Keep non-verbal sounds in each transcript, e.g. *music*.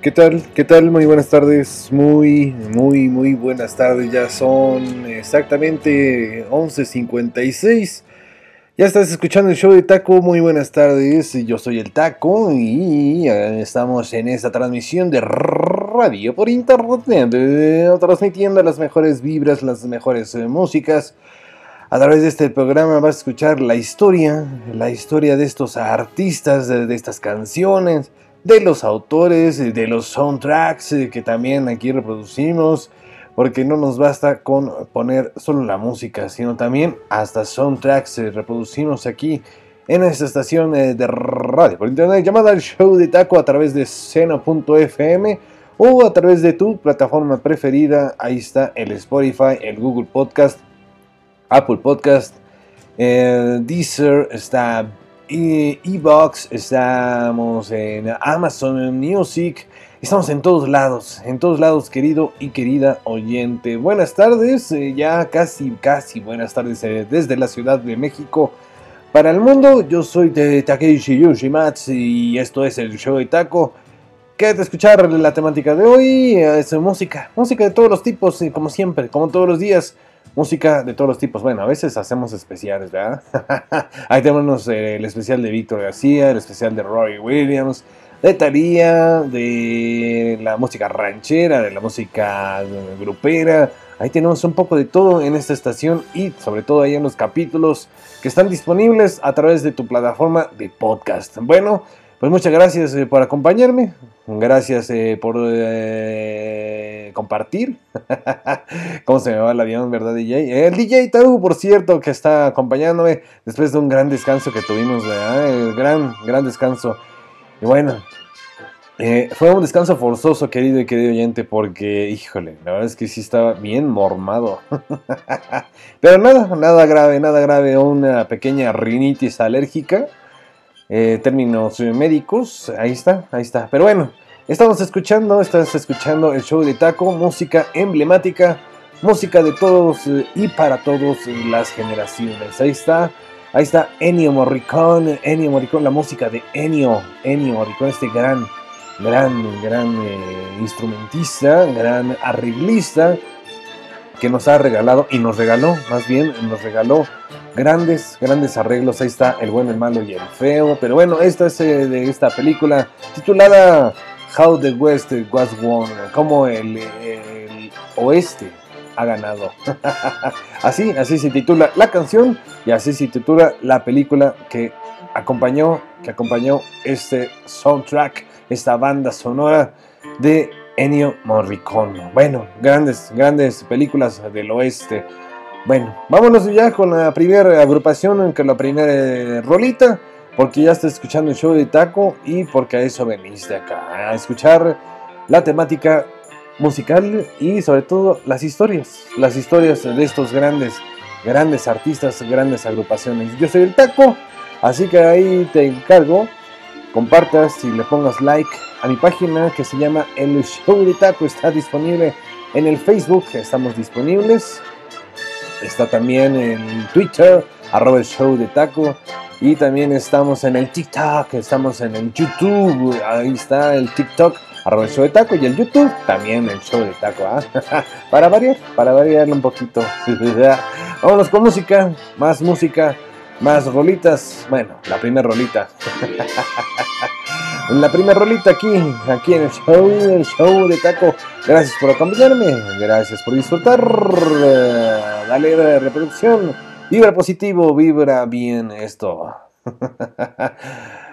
¿Qué tal? ¿Qué tal? Muy buenas tardes. Muy, muy, muy buenas tardes. Ya son exactamente 11.56. Ya estás escuchando el show de Taco. Muy buenas tardes. Yo soy el Taco y estamos en esta transmisión de radio por internet. eh, Transmitiendo las mejores vibras, las mejores eh, músicas. A través de este programa vas a escuchar la historia, la historia de estos artistas, de, de estas canciones, de los autores, de los soundtracks eh, que también aquí reproducimos, porque no nos basta con poner solo la música, sino también hasta soundtracks eh, reproducimos aquí en esta estación eh, de radio por internet llamada el show de taco a través de seno.fm o a través de tu plataforma preferida. Ahí está el Spotify, el Google Podcast, Apple Podcast, Deezer, está Evox, estamos en Amazon Music, estamos en todos lados, en todos lados, querido y querida oyente. Buenas tardes, eh, ya casi, casi buenas tardes eh, desde la Ciudad de México. Para el mundo, yo soy de Takeishi Yoshimatsu y esto es el show de Taco. Quédate a escuchar la temática de hoy, eh, es música, música de todos los tipos, eh, como siempre, como todos los días. Música de todos los tipos. Bueno, a veces hacemos especiales, ¿verdad? *laughs* Ahí tenemos eh, el especial de Víctor García, el especial de Roy Williams, de Thalía, de la música ranchera, de la música grupera. Ahí tenemos un poco de todo en esta estación y sobre todo ahí en los capítulos que están disponibles a través de tu plataforma de podcast. Bueno, pues muchas gracias eh, por acompañarme. Gracias eh, por eh, compartir. *laughs* ¿Cómo se me va el avión, verdad, DJ? El DJ Taru, por cierto, que está acompañándome después de un gran descanso que tuvimos, ¿verdad? Gran, gran descanso. Y bueno, eh, fue un descanso forzoso, querido y querido oyente, porque, híjole, la verdad es que sí estaba bien mormado. *laughs* Pero nada, nada grave, nada grave, una pequeña rinitis alérgica. Eh, términos médicos, ahí está, ahí está. Pero bueno, estamos escuchando, estás escuchando el show de Taco, música emblemática, música de todos eh, y para todas las generaciones. Ahí está, ahí está Ennio Morricone, Ennio Morricone, la música de Ennio, Ennio Morricone, este gran, gran, gran eh, instrumentista, gran arreglista que nos ha regalado y nos regaló, más bien, nos regaló grandes, grandes arreglos. Ahí está el bueno, el malo y el feo. Pero bueno, esta es eh, de esta película titulada How the West Was Won, como el, el oeste ha ganado. *laughs* así, así se titula la canción y así se titula la película que acompañó, que acompañó este soundtrack, esta banda sonora de Ennio Morricone. Bueno, grandes, grandes películas del oeste. Bueno, vámonos ya con la primera agrupación, que la primera eh, rolita, porque ya estás escuchando el show de Taco y porque a eso veniste acá, a escuchar la temática musical y sobre todo las historias, las historias de estos grandes, grandes artistas, grandes agrupaciones. Yo soy el Taco, así que ahí te encargo, compartas y le pongas like a mi página que se llama El Show de Taco, está disponible en el Facebook, estamos disponibles. Está también en Twitter, arroba el show de taco. Y también estamos en el TikTok, estamos en el YouTube. Ahí está el TikTok, arroba el show de taco. Y el YouTube, también el show de taco. ¿ah? *laughs* para variar, para variarle un poquito. *laughs* Vámonos con música, más música, más rolitas. Bueno, la primera rolita. *laughs* La primera rolita aquí, aquí en el show, el show de taco. Gracias por acompañarme, gracias por disfrutar. Dale eh, reproducción, vibra positivo, vibra bien esto. *laughs*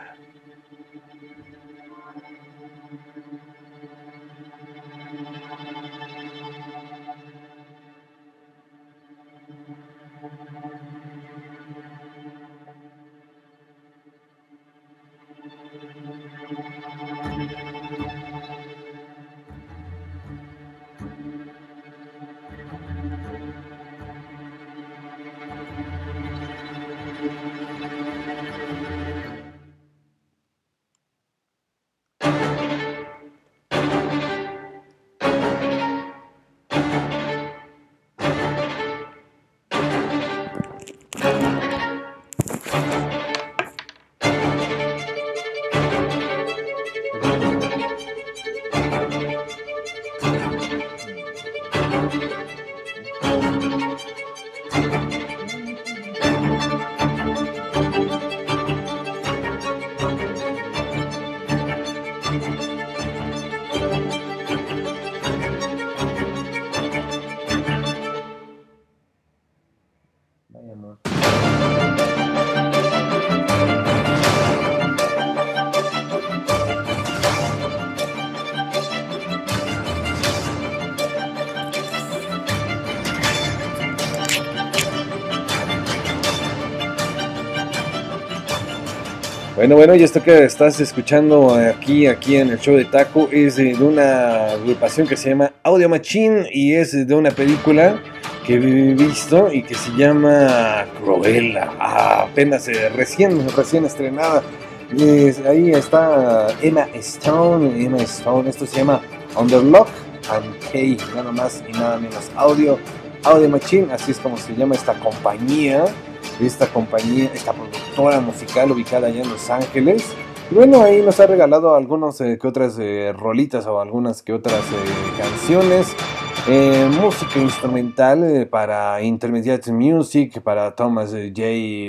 Bueno, bueno, y esto que estás escuchando aquí, aquí en el show de Taco es de una agrupación que se llama Audio Machine y es de una película que he visto y que se llama Cruella. Ah, apenas eh, recién, recién estrenada. ahí está Emma Stone, Emma Stone, esto se llama Underlock and Key, nada más y nada menos. Audio, Audio Machine, así es como se llama esta compañía esta compañía, esta productora musical ubicada allá en Los Ángeles. Y bueno, ahí nos ha regalado algunas eh, que otras eh, rolitas o algunas que otras eh, canciones. música instrumental para Intermediate Music, para Thomas J.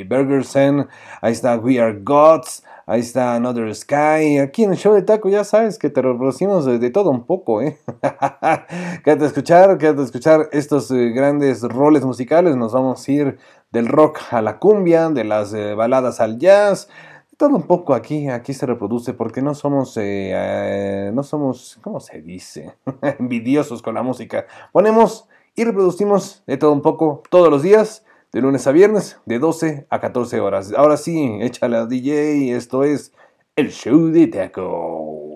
Bergersen. Ahí está We Are Gods. Ahí está Another Sky. Aquí en el show de Taco ya sabes que te reproducimos de, todo un poco, ¿eh? *laughs* quédate a escuchar, quédate a escuchar estos grandes roles musicales. Nos vamos a ir del rock a la cumbia, de las eh, baladas al jazz, todo un poco aquí, aquí se reproduce porque no somos, eh, eh, no somos, ¿cómo se dice? *laughs* Envidiosos con la música. Ponemos y reproducimos de todo un poco todos los días, de lunes a viernes, de 12 a 14 horas. Ahora sí, échale a DJ, esto es el show de Taco.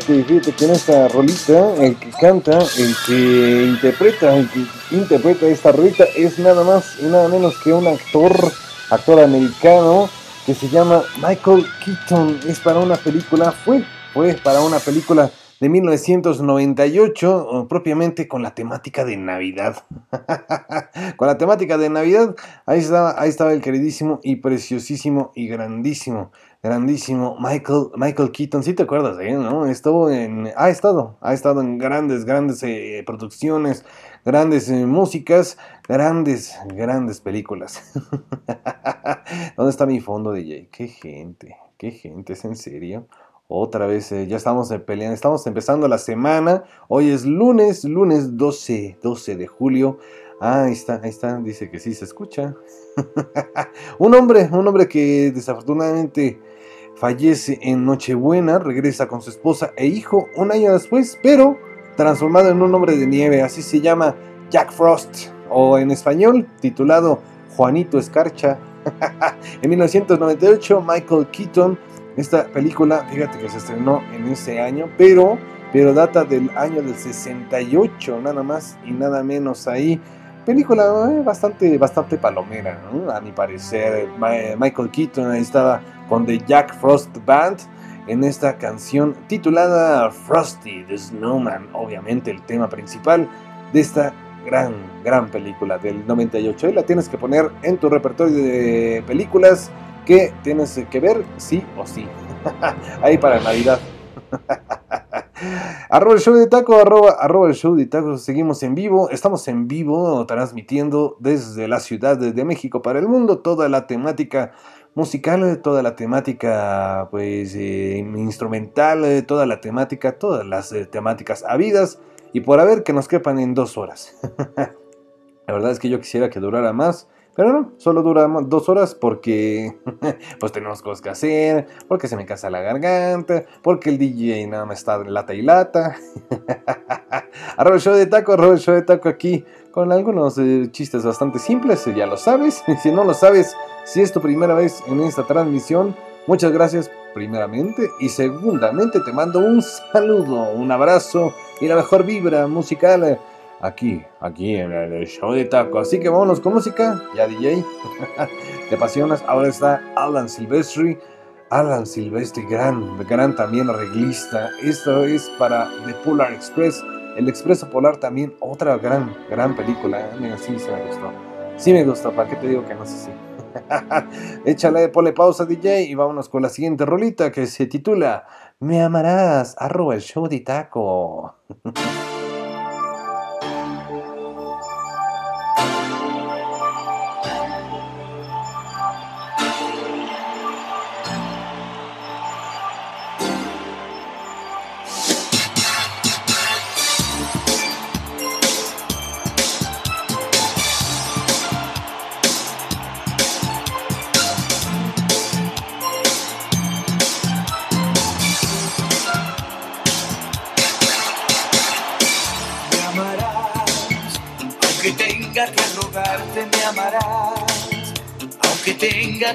Fíjate, fíjate que en esta rolita, el que canta, el que interpreta, el que interpreta esta rolita es nada más y nada menos que un actor, actor americano que se llama Michael Keaton. Es para una película, fue, fue para una película de 1998, propiamente con la temática de Navidad. *laughs* con la temática de Navidad, ahí estaba, ahí estaba el queridísimo y preciosísimo y grandísimo grandísimo Michael, Michael Keaton, si te acuerdas de él, ¿no? Estuvo en, ha estado, ha estado en grandes, grandes eh, producciones, grandes eh, músicas, grandes, grandes películas. *laughs* ¿Dónde está mi fondo, DJ? Qué gente, qué gente, ¿es en serio? Otra vez, eh, ya estamos peleando, estamos empezando la semana. Hoy es lunes, lunes 12, 12 de julio. Ah, ahí está, ahí está, dice que sí se escucha. *laughs* un hombre, un hombre que desafortunadamente fallece en Nochebuena, regresa con su esposa e hijo un año después, pero transformado en un hombre de nieve, así se llama Jack Frost, o en español titulado Juanito Escarcha. *laughs* en 1998, Michael Keaton, esta película, fíjate que se estrenó en ese año, pero, pero data del año del 68, nada más y nada menos ahí película eh, bastante, bastante palomera, a mi parecer. Michael Keaton ahí estaba con The Jack Frost Band en esta canción titulada Frosty the Snowman, obviamente el tema principal de esta gran, gran película del 98. Y la tienes que poner en tu repertorio de películas que tienes que ver sí o sí. *laughs* ahí para Navidad. *laughs* arroba el show de taco, arroba, el show de taco, seguimos en vivo, estamos en vivo transmitiendo desde la Ciudad de México para el mundo. Toda la temática musical, toda la temática pues eh, instrumental, toda la temática, todas las eh, temáticas habidas. Y por haber que nos quepan en dos horas. *laughs* la verdad es que yo quisiera que durara más, pero no, solo dura dos horas porque *laughs* pues tenemos cosas que hacer, porque se me casa la garganta, porque el DJ nada más está lata y lata. *laughs* arroba el show de taco, arroba el show de taco aquí con algunos eh, chistes bastante simples, ya lo sabes. *laughs* si no lo sabes, si es tu primera vez en esta transmisión, muchas gracias primeramente y segundamente te mando un saludo, un abrazo y la mejor vibra musical aquí, aquí en el show de taco. Así que vámonos con música, ya DJ, *laughs* te apasionas. Ahora está Alan Silvestri, Alan Silvestri, gran, gran también arreglista. Esto es para The Polar Express, el Expreso Polar también, otra gran, gran película. ¿eh? Mira, sí, me gustó. Sí me gustó, ¿para qué te digo que no sé si? *laughs* Échale, ponle pausa DJ y vámonos con la siguiente rolita que se titula Me amarás, arroba el show de taco. *laughs*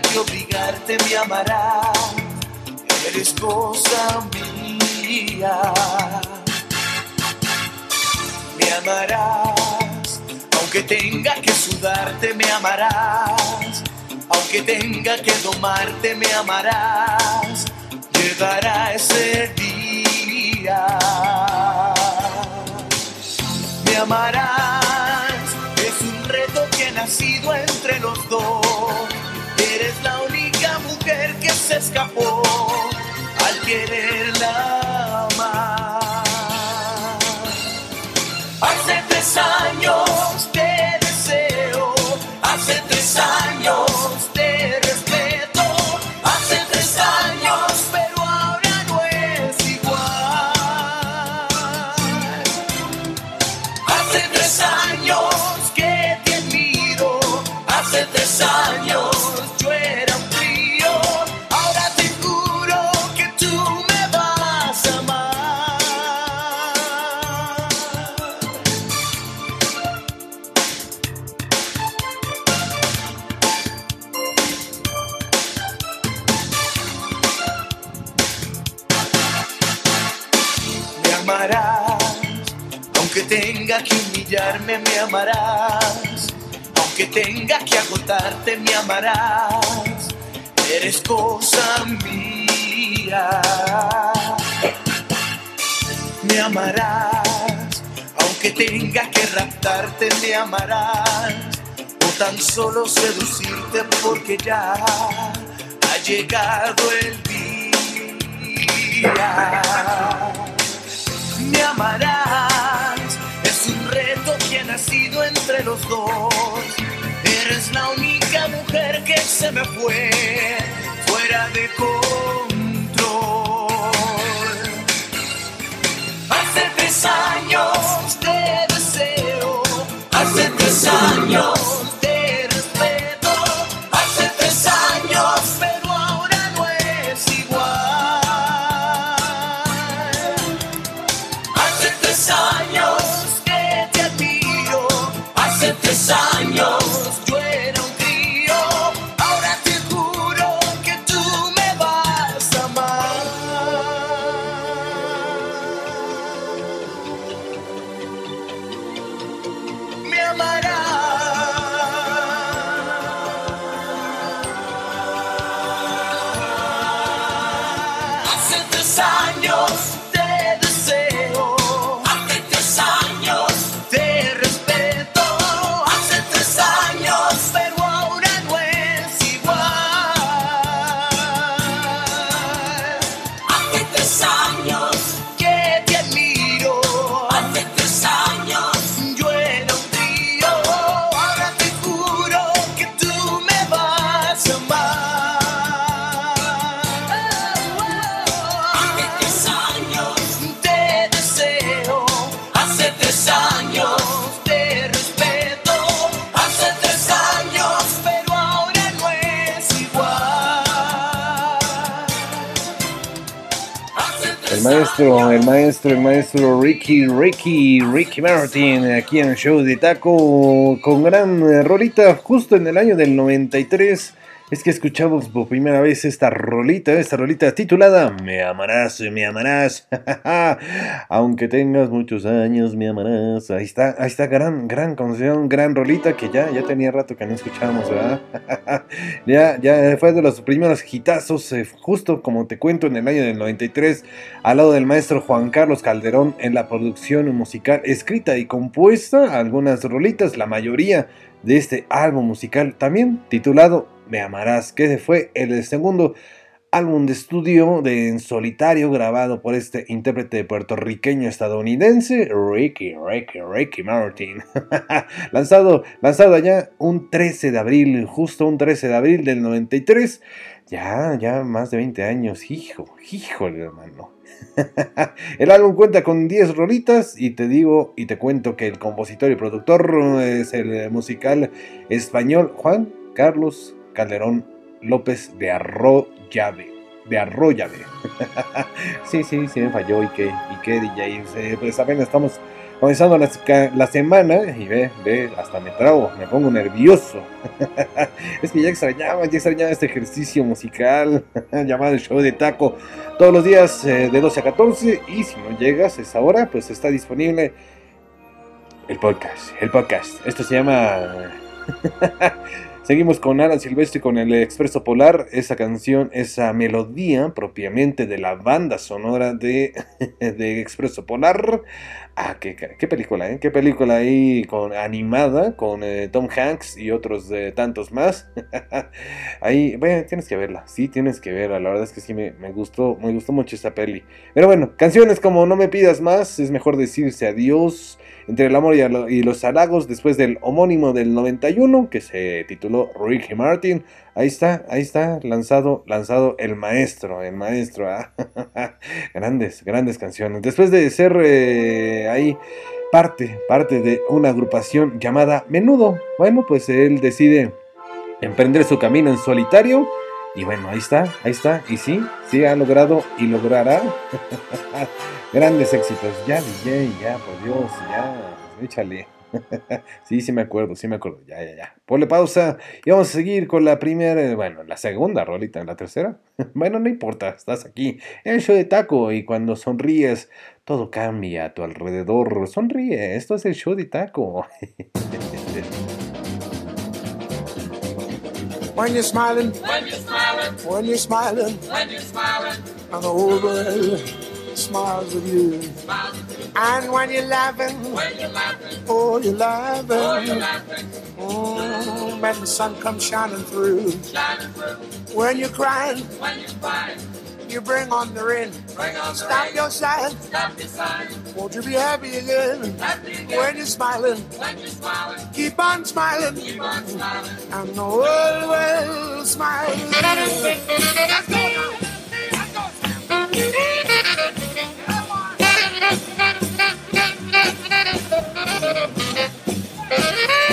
que obligarte me amarás, eres cosa mía. Me amarás, aunque tenga que sudarte me amarás, aunque tenga que domarte me amarás, llegará ese día. Me amarás, nacido entre los dos. Eres la única mujer que se escapó. Al quererla amar. Hace tres años te deseo, hace tres años me amarás, eres cosa mía. Me amarás, aunque tenga que raptarte me amarás, o tan solo seducirte porque ya ha llegado el día. Me amarás, es un reto que ha nacido entre los dos. Eres la única mujer que se me fue fuera de control. Hace tres años te deseo, hace tres años maestro, el maestro, el maestro Ricky, Ricky, Ricky Martin, aquí en el show de Taco, con gran rolita, justo en el año del 93. Es que escuchamos por primera vez esta rolita, esta rolita titulada Me amarás, me amarás. *laughs* Aunque tengas muchos años, me amarás. Ahí está, ahí está, gran, gran canción, gran rolita que ya, ya tenía rato que no escuchábamos, *laughs* ya, ya fue de los primeros hitazos, eh, justo como te cuento, en el año del 93, al lado del maestro Juan Carlos Calderón en la producción musical escrita y compuesta, algunas rolitas, la mayoría de este álbum musical, también titulado Me Amarás, que fue el segundo álbum de estudio de en solitario grabado por este intérprete puertorriqueño estadounidense Ricky, Ricky, Ricky Martin. *laughs* lanzado, lanzado allá un 13 de abril, justo un 13 de abril del 93. Ya, ya más de 20 años, hijo, híjole hermano. *laughs* el álbum cuenta con 10 rolitas y te digo y te cuento que el compositor y productor es el musical español Juan Carlos Calderón López de Arroyave. De Arroyave. *laughs* sí, sí, sí me falló y qué, y qué DJ. Eh, Pues apenas estamos comenzando la, la semana y ve, ve, hasta me trago, me pongo nervioso. *laughs* es que ya extrañaba, ya extrañaba este ejercicio musical *laughs* llamado el show de taco. Todos los días eh, de 12 a 14 y si no llegas a esa hora, pues está disponible el podcast, el podcast. Esto se llama... Seguimos con Alan Silvestre con el Expreso Polar, esa canción, esa melodía propiamente de la banda sonora de, *laughs* de Expreso Polar. Ah, qué, película, ¿eh? Qué película ahí con, animada con eh, Tom Hanks y otros tantos más. *laughs* ahí, tienes que verla, sí, tienes que verla. La verdad es que sí me, gustó, me gustó mucho esta peli. Pero bueno, canciones como No me pidas más, es mejor decirse adiós. Entre el amor y, y los halagos, después del homónimo del 91, que se tituló Ricky Martin. Ahí está, ahí está, lanzado, lanzado el maestro, el maestro. ¿ah? *laughs* grandes, grandes canciones. Después de ser eh, ahí parte, parte de una agrupación llamada Menudo, bueno, pues él decide emprender su camino en solitario. Y bueno, ahí está, ahí está. Y sí, sí ha logrado y logrará *laughs* grandes éxitos. Ya, DJ, ya, por Dios, ya, échale. *laughs* sí, sí me acuerdo, sí me acuerdo. Ya, ya, ya. Ponle pausa y vamos a seguir con la primera, bueno, la segunda rolita, la tercera. *laughs* bueno, no importa, estás aquí en el show de taco y cuando sonríes, todo cambia a tu alrededor. Sonríe, esto es el show de taco. *laughs* When you're smiling, When you're smiling, when you're smiling, when you're smiling, and the whole world smiles with you. And when you're laughing, When you're laughing, oh, you're oh, you're laughing. Mm, laughing. And the sun comes shining through. shining through. When you're crying, When you're crying, you bring on the rain. Stop your sighing. Stop your sighing. Won't you be happy again? Happy again. When you're smiling, When you're smiling, keep on smiling. keep on smiling. And the world will smile. Let's go. Let's go, Sam. When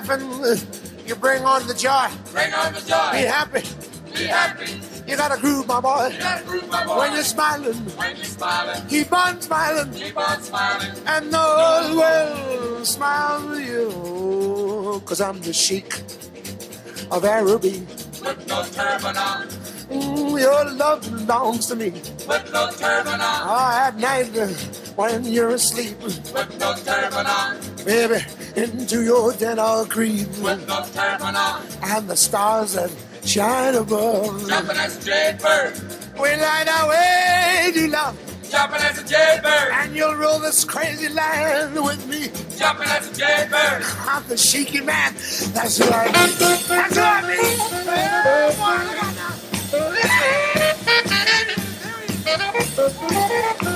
laughing, you bring on the joy. Bring on the joy. Be happy. Be happy. You gotta groove, my boy. You gotta groove, my boy. When you're smiling, When you're smiling, keep on smiling. keep on smiling. And the world will smile with you. Cause I'm the sheik of Araby. Put no turban on. Mm, your love belongs to me. Put no turban on. Oh, at night when you're asleep, Put no turban on. baby, into your den I'll creep. No turban on. And the stars that shine above. Jumping as a jaybird. We light our way to love. Jumping as a jaybird. And you'll rule this crazy land with me. Jumping as a jaybird. I'm the shaky man. That's who I be. That's who I be. Oh,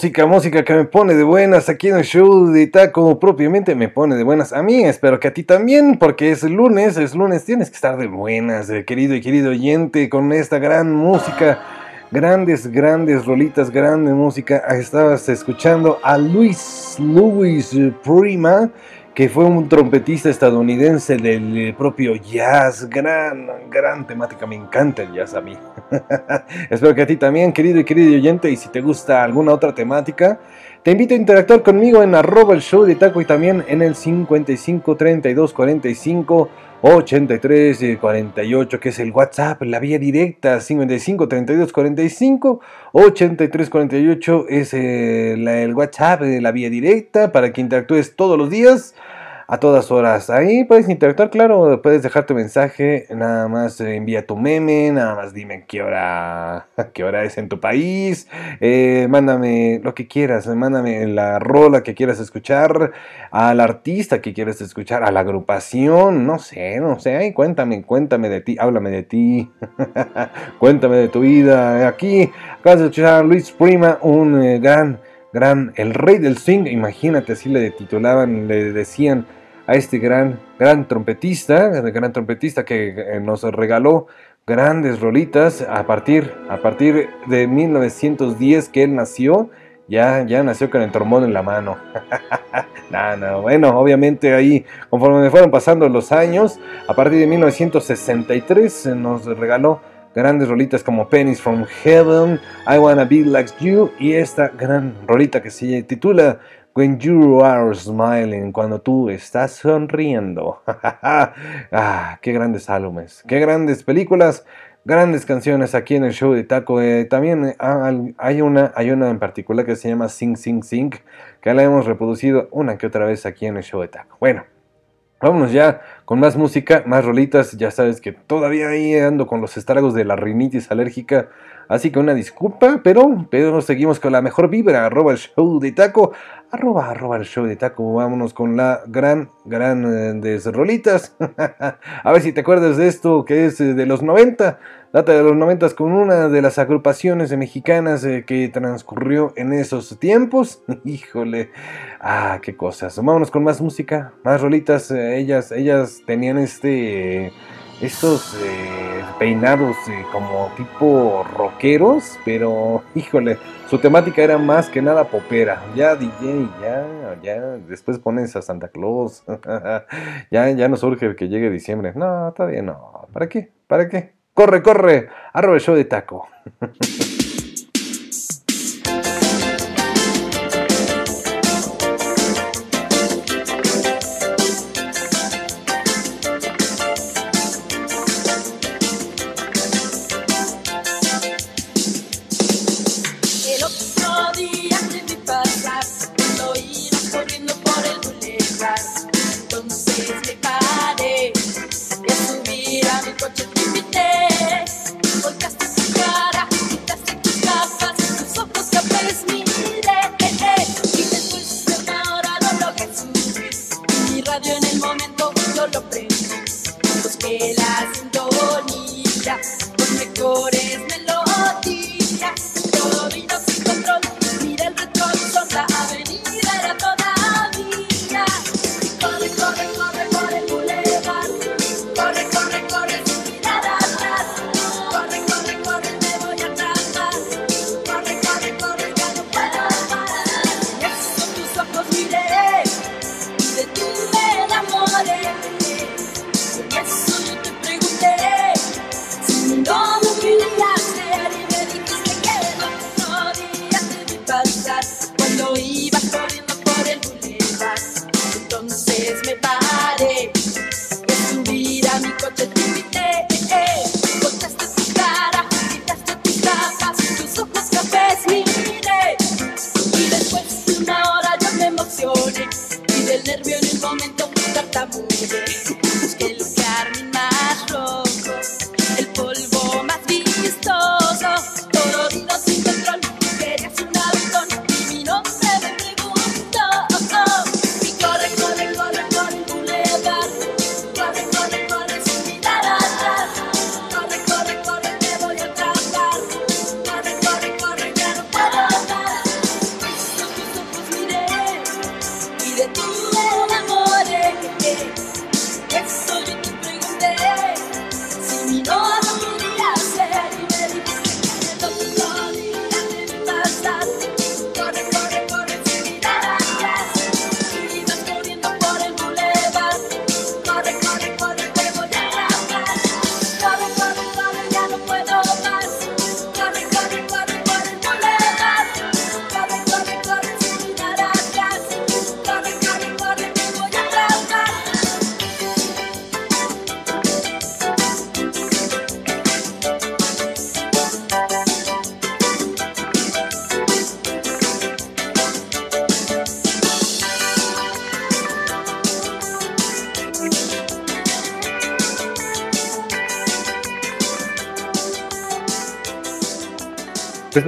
Música, música que me pone de buenas aquí en el show de Taco, propiamente me pone de buenas a mí, espero que a ti también, porque es lunes, es lunes, tienes que estar de buenas, eh, querido y querido oyente, con esta gran música, grandes, grandes rolitas, grande música. Estabas escuchando a Luis Louis Prima, que fue un trompetista estadounidense del eh, propio jazz, gran, gran temática, me encanta el jazz a mí. *laughs* Espero que a ti también, querido y querido oyente, y si te gusta alguna otra temática, te invito a interactuar conmigo en arroba el show de taco y también en el 55 32 45 83 eh, 48, que es el WhatsApp, la vía directa, 55 32 45 83 48 es eh, el WhatsApp la vía directa para que interactúes todos los días. A todas horas. Ahí puedes interactuar, claro. Puedes dejar tu mensaje. Nada más eh, envía tu meme. Nada más dime qué hora, *laughs* qué hora es en tu país. Eh, mándame lo que quieras. Mándame la rola que quieras escuchar. Al artista que quieras escuchar. A la agrupación. No sé, no sé. Ay, cuéntame, cuéntame de ti. Háblame de ti. *laughs* cuéntame de tu vida. Aquí acabas de escuchar a Luis Prima, un eh, gran, gran, el rey del swing. Imagínate, así le titulaban, le decían a este gran, gran trompetista, gran trompetista que eh, nos regaló grandes rolitas a partir, a partir de 1910 que él nació. Ya, ya nació con el trombón en la mano. *laughs* no, no, bueno, obviamente ahí, conforme me fueron pasando los años, a partir de 1963 nos regaló grandes rolitas como Pennies from Heaven, I Wanna Be Like You y esta gran rolita que se titula When You Are Smiling, cuando tú estás sonriendo. *laughs* ah, qué grandes álbumes, qué grandes películas grandes canciones aquí en el show de Taco. Eh, también eh, hay, una, hay una en particular que se llama Sing Sing Sing, que la hemos reproducido una que otra vez aquí en el show de Taco. Bueno, vámonos ya con más música, más rolitas. Ya sabes que todavía ahí ando con los estragos de la rinitis alérgica. Así que una disculpa, pero, pero seguimos con la mejor vibra. Arroba el show de taco. Arroba, arroba el show de taco. Vámonos con la gran, gran eh, rolitas. *laughs* A ver si te acuerdas de esto que es eh, de los 90. Data de los 90 con una de las agrupaciones mexicanas eh, que transcurrió en esos tiempos. *laughs* Híjole. Ah, qué cosas. Vámonos con más música, más rolitas. ellas, ellas tenían este estos peinados eh, como tipo rockeros, pero *laughs* híjole, su temática era más que nada popera. Ya DJ, ya, ya, después pones a Santa Claus. *laughs* ya, ya no surge que llegue diciembre. No, todavía no. ¿Para qué? ¿Para qué? Corre, corre, arroba show de taco. *laughs*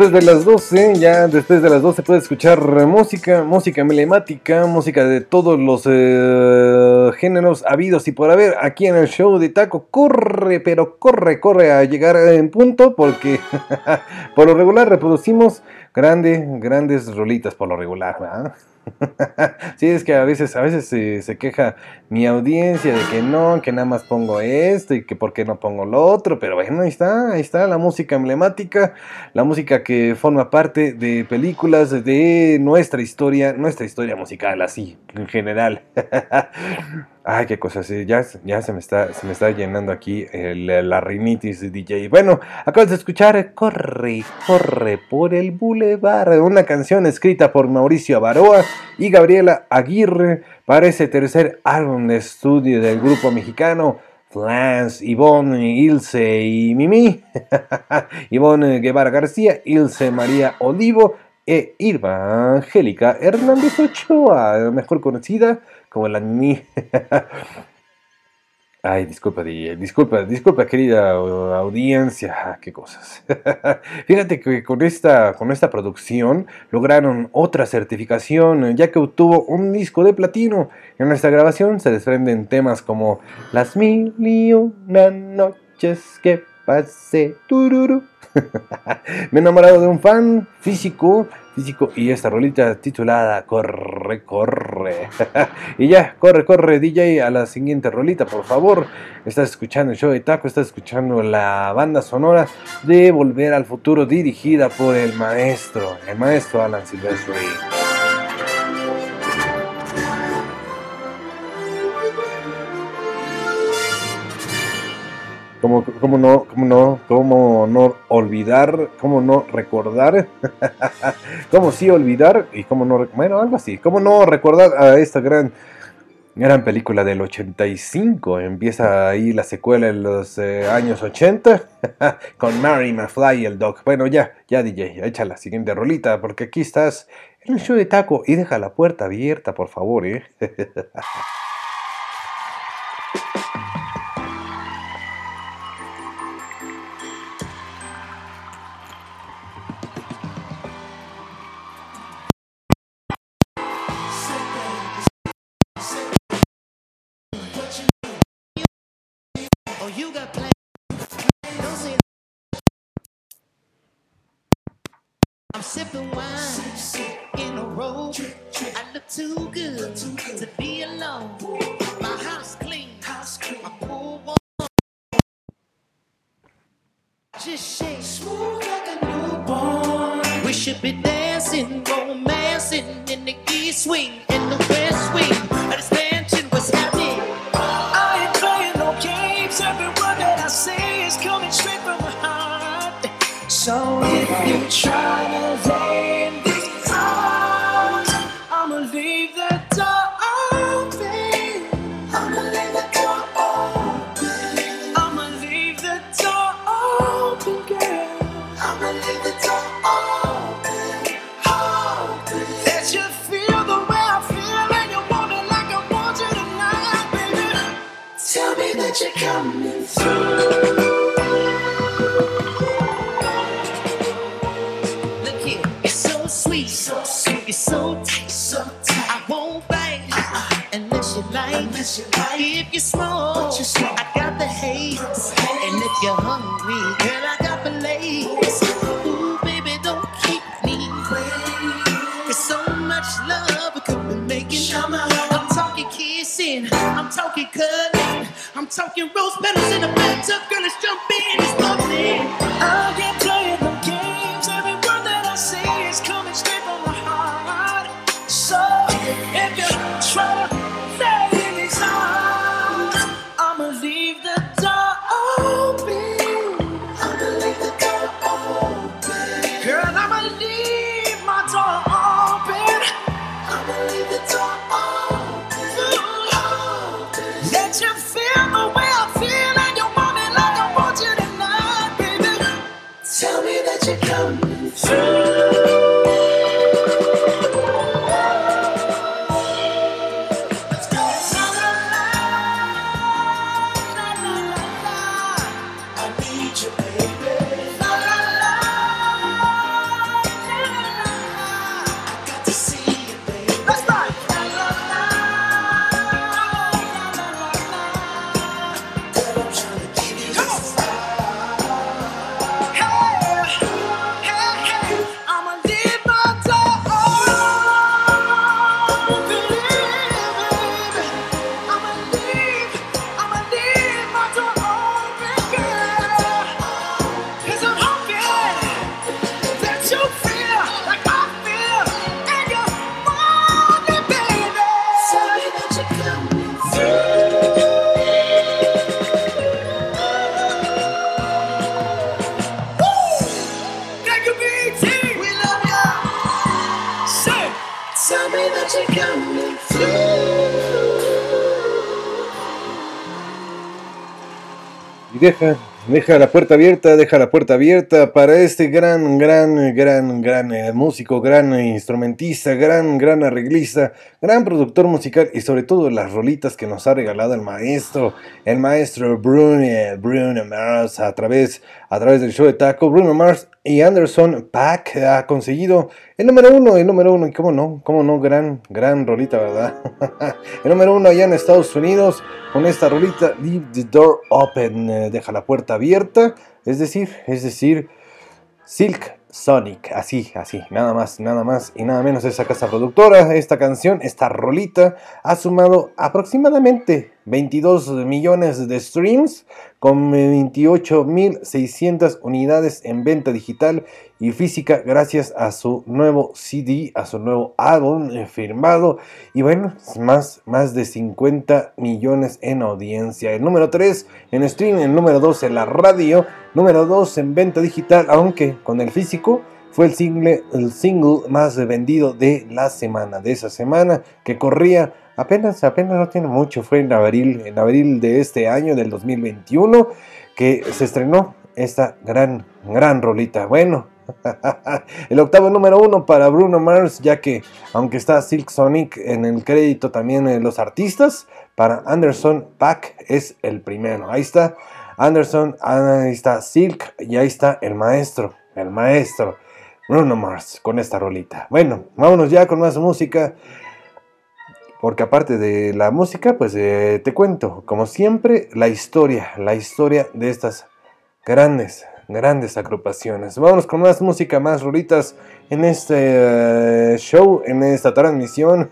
Después de las 12, ya después de las 12 puede escuchar música, música emblemática, música de todos los eh, géneros habidos y por haber aquí en el show de Taco. Corre, pero corre, corre a llegar en punto porque *laughs* por lo regular reproducimos grandes, grandes rolitas por lo regular. *laughs* sí, es que a veces, a veces se, se queja mi audiencia de que no, que nada más pongo esto y que por qué no pongo lo otro, pero bueno, ahí está, ahí está la música emblemática, la música que forma parte de películas de nuestra historia, nuestra historia musical, así, en general. *laughs* Ay, qué cosas, sí, ya, ya se, me está, se me está llenando aquí el- la rinitis DJ. Bueno, acabas de escuchar Corre, corre por el bulevar, una canción escrita por Mauricio Avaroa y Gabriela Aguirre para ese tercer álbum de estudio del grupo mexicano Flans, Ivonne, Ilse y Mimi, *laughs* Ivonne Guevara García, Ilse María Olivo e Irma Angélica Hernández Ochoa, mejor conocida como la Mimi. *laughs* Ay, disculpa, DJ, disculpa, disculpa, querida audiencia, ah, qué cosas. *laughs* Fíjate que con esta, con esta producción lograron otra certificación, ya que obtuvo un disco de platino. En esta grabación se desprenden temas como Las mil y una noches que pasé. *laughs* Me he enamorado de un fan físico, físico, y esta rolita titulada Corre, corre. *laughs* y ya, corre, corre, DJ, a la siguiente rolita, por favor. Estás escuchando el show de Taco, estás escuchando la banda sonora de Volver al Futuro, dirigida por el maestro, el maestro Alan Silvestri. ¿Cómo, cómo no, cómo no, cómo no olvidar, cómo no recordar, *laughs* cómo sí olvidar y cómo no, bueno, algo así, cómo no recordar a esta gran, gran película del 85, empieza ahí la secuela en los eh, años 80 *laughs* con Mary McFly y el Doc. Bueno, ya, ya DJ, echa la siguiente rolita porque aquí estás en el show de taco y deja la puerta abierta, por favor, eh. *laughs* too good to be alone. My house clean, my pool warm. Just shake smooth like a newborn. We should be dancing, romancing in the east wing, in the west wing. of This mansion was happening. I ain't playing no games. Every word that I say is coming straight from the heart. So if you try And if deja, deja la puerta abierta, deja la puerta abierta para este gran, gran, gran, gran eh, músico, gran instrumentista, gran, gran arreglista, gran productor musical y sobre todo las rolitas que nos ha regalado el maestro, el maestro Bruno, Bruno Mars a través, a través del show de Taco. Bruno Mars y Anderson Pack ha conseguido el número uno, el número uno, y cómo no, cómo no, gran, gran rolita, ¿verdad? *laughs* el número uno allá en Estados Unidos con esta rolita, Leave the Door Open, eh, deja la puerta abierta, es decir, es decir, Silk Sonic, así, así, nada más, nada más y nada menos esa casa productora, esta canción, esta rolita, ha sumado aproximadamente 22 millones de streams con 28.600 unidades en venta digital y física gracias a su nuevo CD, a su nuevo álbum eh, firmado y bueno, más, más de 50 millones en audiencia. El número 3 en stream, el número 2 en la radio, número 2 en venta digital, aunque con el físico fue el single, el single más vendido de la semana, de esa semana que corría apenas, apenas no tiene mucho, fue en abril, en abril de este año, del 2021, que se estrenó esta gran, gran rolita. Bueno, *laughs* el octavo número uno para Bruno Mars, ya que aunque está Silk Sonic en el crédito también de los artistas, para Anderson Pack es el primero. Ahí está Anderson, ahí está Silk y ahí está el maestro, el maestro Bruno Mars con esta rolita. Bueno, vámonos ya con más música. Porque aparte de la música, pues eh, te cuento, como siempre, la historia, la historia de estas grandes, grandes agrupaciones. Vámonos con más música, más rolitas en este eh, show, en esta transmisión.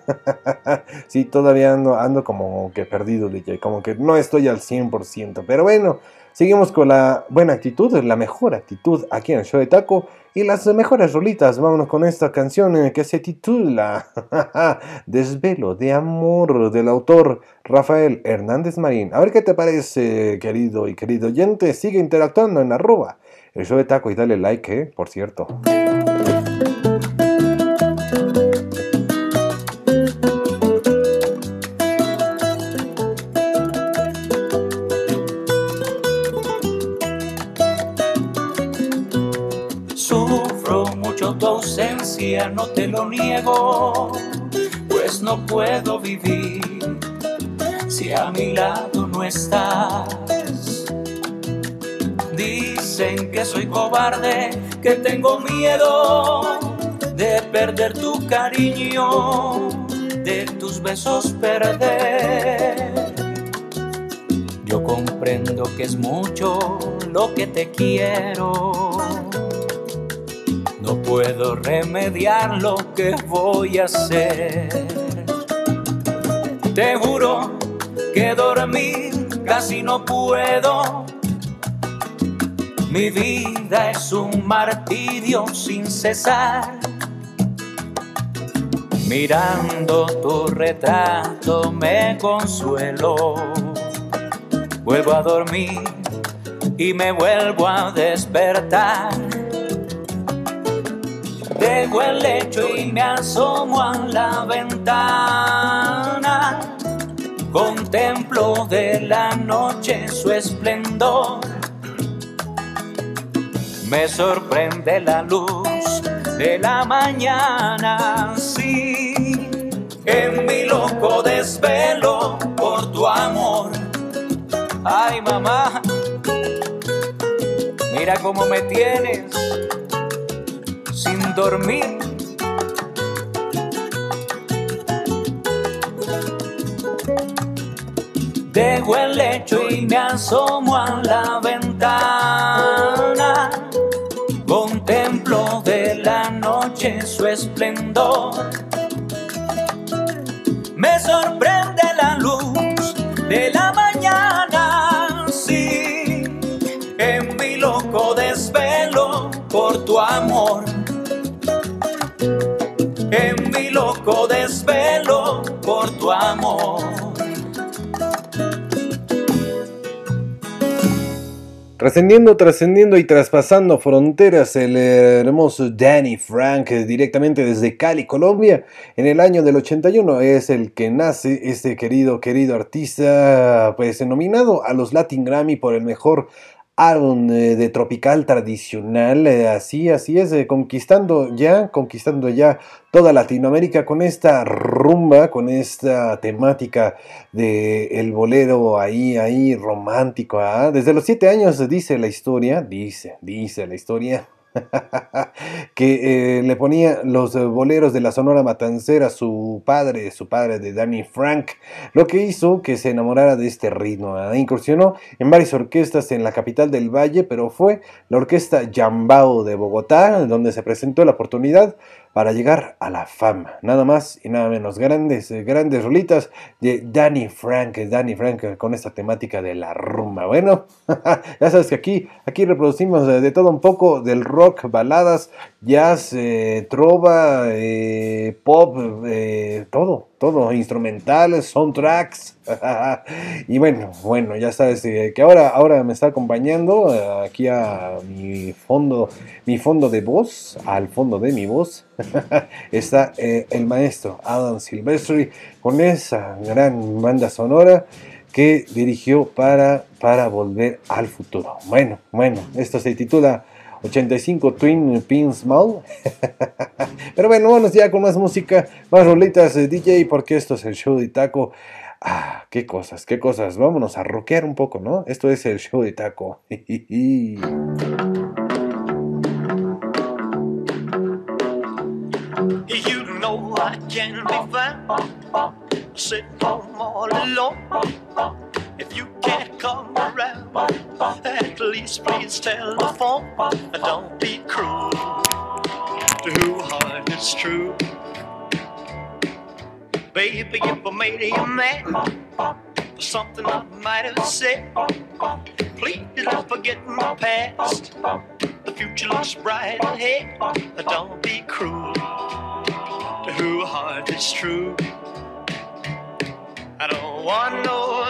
*laughs* sí, todavía ando, ando como que perdido, DJ, como que no estoy al 100%. Pero bueno, seguimos con la buena actitud, la mejor actitud aquí en el show de Taco y las mejores rolitas. Vámonos con esta canción eh, que se titula *laughs* Desvelo de Amor del autor Rafael Hernández Marín. A ver qué te parece, querido y querido oyente. Sigue interactuando en arroba el show de taco y dale like, eh, por cierto. No te lo niego, pues no puedo vivir si a mi lado no estás. Dicen que soy cobarde, que tengo miedo de perder tu cariño, de tus besos perder. Yo comprendo que es mucho lo que te quiero. No puedo remediar lo que voy a hacer. Te juro que dormir casi no puedo. Mi vida es un martirio sin cesar. Mirando tu retrato me consuelo. Vuelvo a dormir y me vuelvo a despertar. Dejo el lecho y me asomo a la ventana. Contemplo de la noche su esplendor. Me sorprende la luz de la mañana, sí. En mi loco desvelo por tu amor. Ay, mamá, mira cómo me tienes dormir. Dejo el lecho y me asomo a la ventana. Contemplo de la noche su esplendor. Me sorprende la luz de la mañana, sí. En mi loco desvelo por tu amor. Desvelo por tu amor. Trascendiendo, trascendiendo y traspasando fronteras, el hermoso Danny Frank, eh, directamente desde Cali, Colombia, en el año del 81, es el que nace este querido, querido artista, pues nominado a los Latin Grammy por el mejor eh, de tropical tradicional, eh, así, así es, eh, conquistando ya, conquistando ya toda Latinoamérica con esta rumba, con esta temática de el bolero ahí, ahí romántico. ¿ah? Desde los siete años dice la historia, dice, dice la historia *laughs* que eh, le ponía los boleros de la Sonora Matancera a su padre, su padre de Danny Frank, lo que hizo que se enamorara de este ritmo. ¿eh? Incursionó en varias orquestas en la capital del Valle, pero fue la orquesta Yambao de Bogotá, donde se presentó la oportunidad para llegar a la fama. Nada más y nada menos. Grandes, eh, grandes rolitas de Danny Frank, Danny Frank eh, con esta temática de la rumba. Bueno, *laughs* ya sabes que aquí, aquí reproducimos eh, de todo un poco del rock, baladas, jazz, trova, pop, todo, todo, instrumentales, soundtracks. *laughs* y bueno, bueno, ya sabes que ahora, ahora me está acompañando aquí a mi fondo, mi fondo de voz, al fondo de mi voz. *laughs* está eh, el maestro Adam Silvestri con esa gran banda sonora que dirigió para, para volver al futuro. Bueno, bueno, esto se titula 85 Twin Pins Mall. *laughs* Pero bueno, vamos ya con más música, más rolitas de DJ, porque esto es el show de Taco. Ah, qué cosas, qué cosas. Vámonos a rockear un poco, ¿no? Esto es el show de Taco. *laughs* If you can't come least please telephone. Don't be cruel to who heart is true. Baby, if I made you mad for something I might have said, please don't forget my past. The future looks bright ahead. Don't be cruel to who heart is true. I don't want no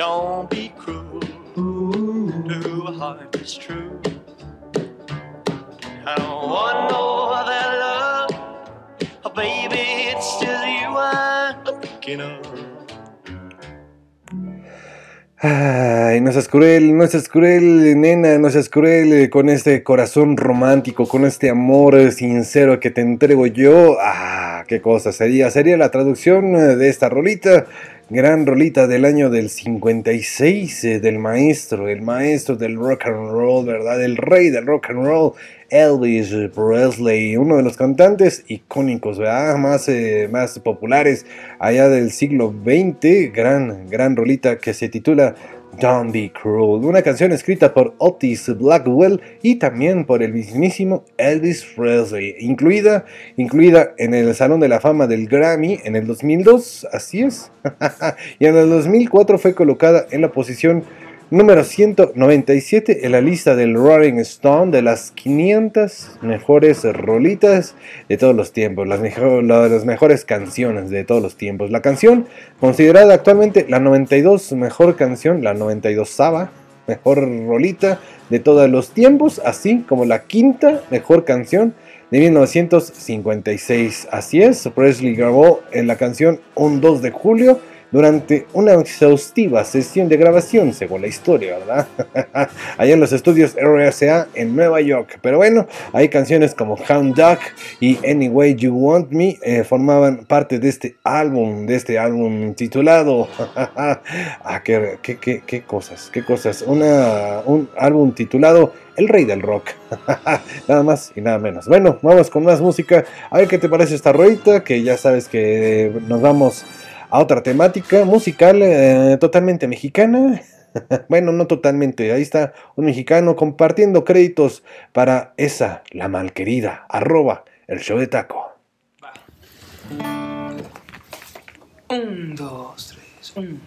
Don't be cruel to heart that's true. I don't want no love. Oh, baby, it's just you I'm thinking. Ay, no seas cruel, no seas cruel, nena, no seas cruel con este corazón romántico, con este amor sincero que te entrego yo. Ah, qué cosa sería. Sería la traducción de esta rolita, gran rolita del año del 56, eh, del maestro, el maestro del rock and roll, ¿verdad? El rey del rock and roll, Elvis Presley, uno de los cantantes icónicos, ¿verdad? Más, eh, más populares allá del siglo XX, gran, gran rolita que se titula Don't Be Cruel, una canción escrita por Otis Blackwell y también por el mismísimo Elvis Presley, incluida, incluida en el Salón de la Fama del Grammy en el 2002, así es, *laughs* y en el 2004 fue colocada en la posición número 197 en la lista del Rolling Stone de las 500 mejores rolitas de todos los tiempos, las, mejor, las mejores canciones de todos los tiempos. La canción considerada actualmente la 92 mejor canción, la 92 Saba, mejor rolita de todos los tiempos, así como la quinta mejor canción de 1956. Así es, Presley grabó en la canción un 2 de julio durante una exhaustiva sesión de grabación, según la historia, ¿verdad? *laughs* Allá en los estudios RCA en Nueva York. Pero bueno, hay canciones como Hound Dog y Any Way You Want Me eh, formaban parte de este álbum, de este álbum titulado... *laughs* ah, qué, qué, cosas, qué cosas. Un álbum titulado El Rey del Rock. *laughs* nada más y nada menos. Bueno, vamos con más música. A ver qué te parece esta ruedita, que ya sabes que nos vamos a otra temática musical eh, totalmente mexicana. *laughs* bueno, no totalmente. Ahí está un mexicano compartiendo créditos para esa, la malquerida, arroba, el show de taco. Un, dos, tres, un.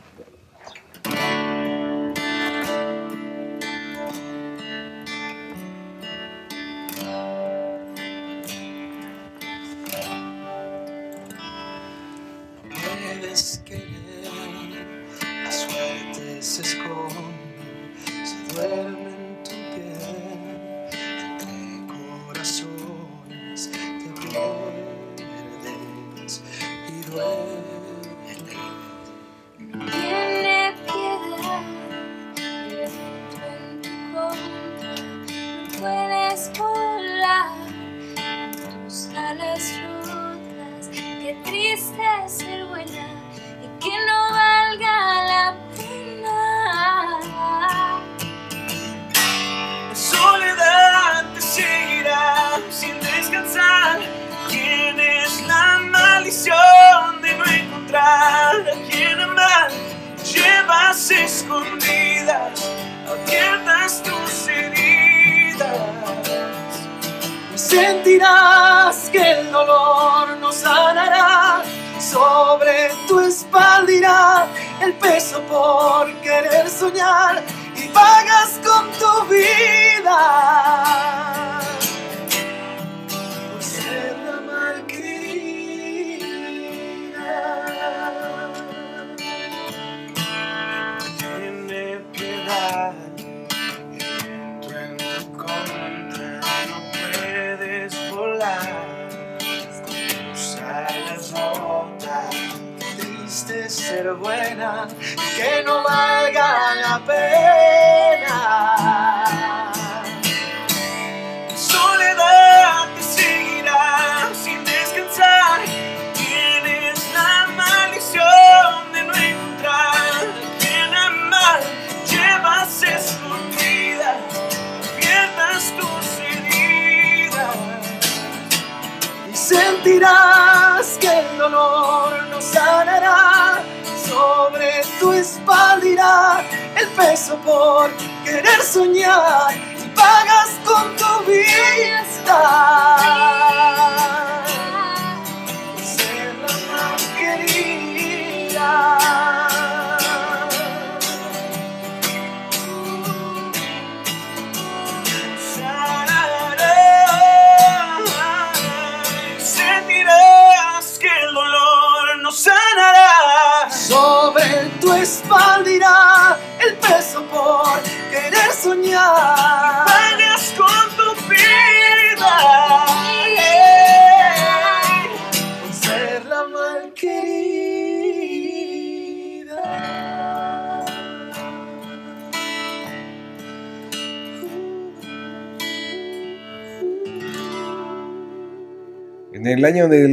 Puedes querer, la suerte se esconde, se duerme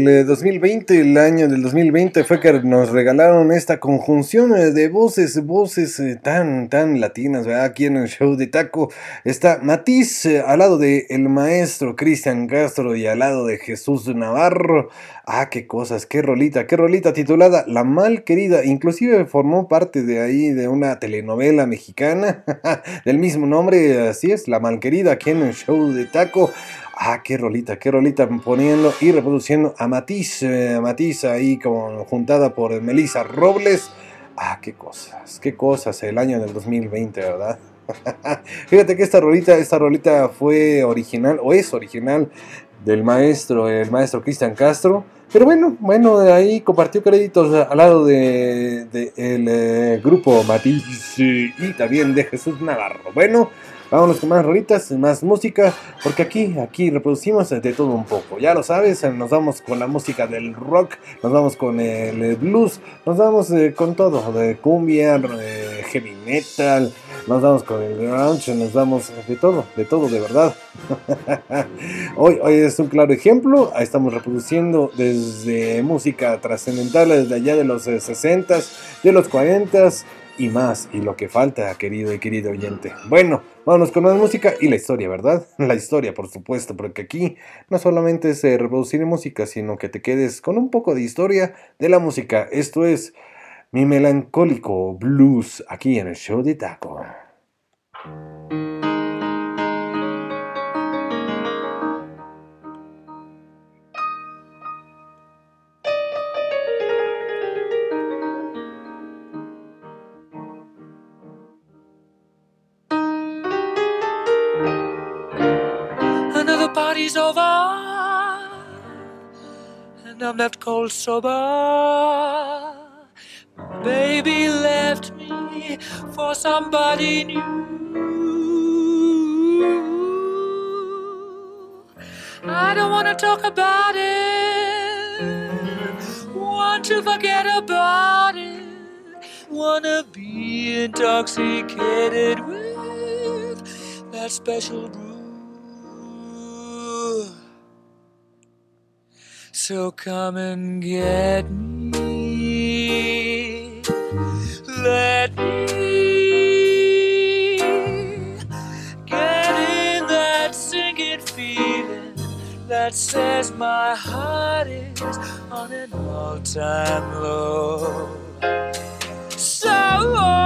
el año del eh, 2020, el año del 2020 fue que nos regalaron esta conjunción eh, de voces, voces eh, tan, tan latinas, ¿verdad? Aquí en el show de Taco está Matiz al lado de el maestro Cristian Castro y al lado de Jesús Navarro. Ah, qué cosas, qué rolita, qué rolita titulada La Mal Querida. Inclusive formó parte de ahí de una telenovela mexicana *laughs* del mismo nombre, así es, La Mal Querida, aquí en el show de Taco. Ah, qué rolita, qué rolita poniendo y reproduciendo a Matiz, eh, a Matiz ahí como juntada por Melissa Robles. Ah, qué cosas, qué cosas el año del 2020, ¿verdad? *laughs* Fíjate que esta rolita, esta rolita fue original, o es original, del maestro, el maestro Cristian Castro. Pero bueno, bueno, de ahí compartió créditos al lado de, de el eh, grupo Matiz y también de Jesús Navarro. Bueno, vámonos con más rolitas, más música, porque aquí, aquí reproducimos de todo un poco. Ya lo sabes, nos vamos con la música del rock, nos vamos con el blues, nos vamos eh, con todo, de cumbia, eh, heavy metal, nos vamos con el grunge, nos vamos de todo, de todo, de verdad. *laughs* hoy, hoy es un claro ejemplo, estamos reproduciendo desde música trascendental desde allá de los 60s, de los 40s y más, y lo que falta, querido y querido oyente. Bueno, vámonos con más música y la historia, ¿verdad? *laughs* La historia, por supuesto, porque aquí no solamente es reproducir música, sino que te quedes con un poco de historia de la música. Esto es mi melancólico blues aquí en el show de Taco. I'm cold sober. Baby left me for somebody new. I don't wanna talk about it, want to forget about it, wanna be intoxicated with that special So come and get me. Let me get in that sinking feeling that says my heart is on an all time low. So oh,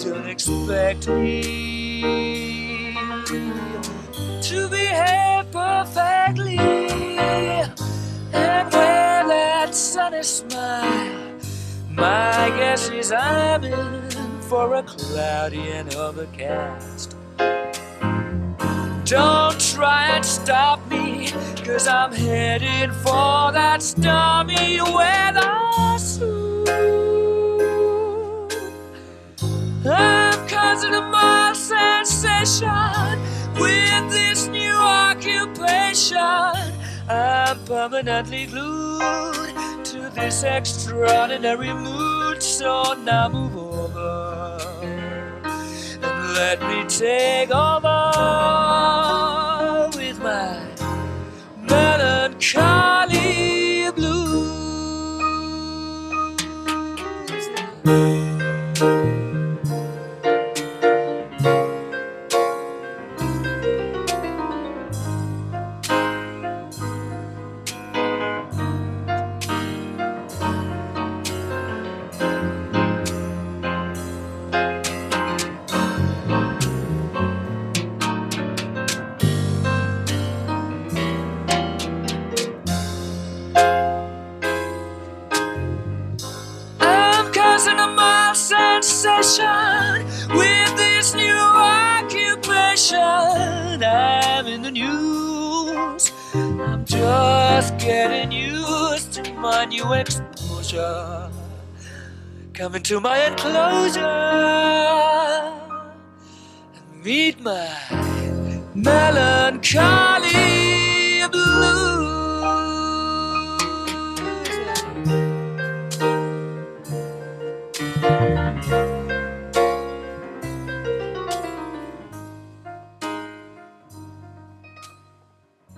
don't expect me perfectly and wear that sunny smile. My guess is I'm in for a cloudy and overcast. Don't try and stop me, cause I'm heading for that stormy weather soon. I'm causing a mild sensation with this new occupation. I'm permanently glued to this extraordinary mood, so now move over and let me take over with my melancholy blues. News. I'm just getting used to my new exposure. Coming to my enclosure and meet my melancholy blues.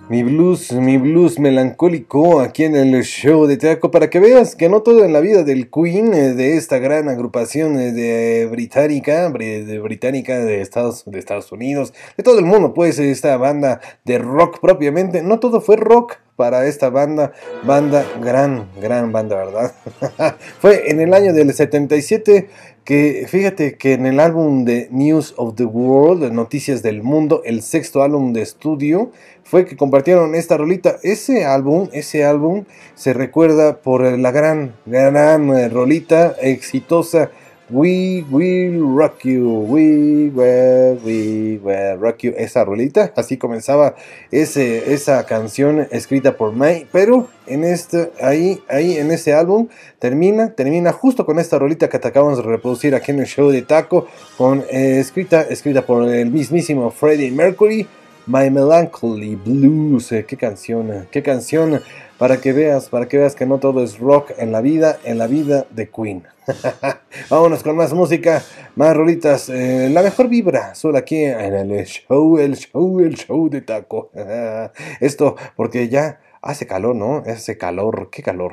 Mi blues, mi blues melancólico aquí en el show de Taco para que veas que no todo en la vida del Queen, eh, de esta gran agrupación eh, de británica, bri- de británica de Estados, de Estados Unidos, de todo el mundo, pues esta banda de rock propiamente, no todo fue rock para esta banda, banda, gran, gran banda, ¿verdad? *laughs* fue en el año del 77 que fíjate que en el álbum de News of the World, Noticias del Mundo, el sexto álbum de estudio, fue que compartieron esta rolita. Ese álbum, ese álbum se recuerda por la gran, gran rolita exitosa We Will Rock You, We Will, We Will Rock You, esa rolita, así comenzaba ese, esa canción escrita por May, pero en este, ahí, ahí en ese álbum termina, termina justo con esta rolita que acabamos de reproducir aquí en el show de Taco, con, eh, escrita, escrita por el mismísimo Freddie Mercury, My Melancholy Blues, eh, qué canción, eh, qué canción, para que veas, para que veas que no todo es rock en la vida, en la vida de Queen. *laughs* Vámonos con más música, más rolitas, eh, la mejor vibra, solo aquí en el show, el show, el show de taco. *laughs* Esto porque ya hace calor, ¿no? Hace calor, qué calor.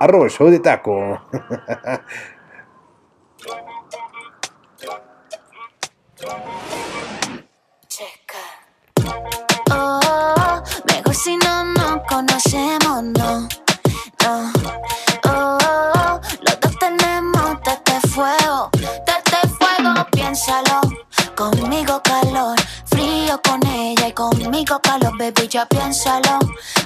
Arroba el show de taco. *laughs* si no nos conocemos, no, no. Oh, los dos tenemos este fuego, este fuego, piénsalo. Conmigo calor, frío con ella y conmigo calor, baby, ya piénsalo.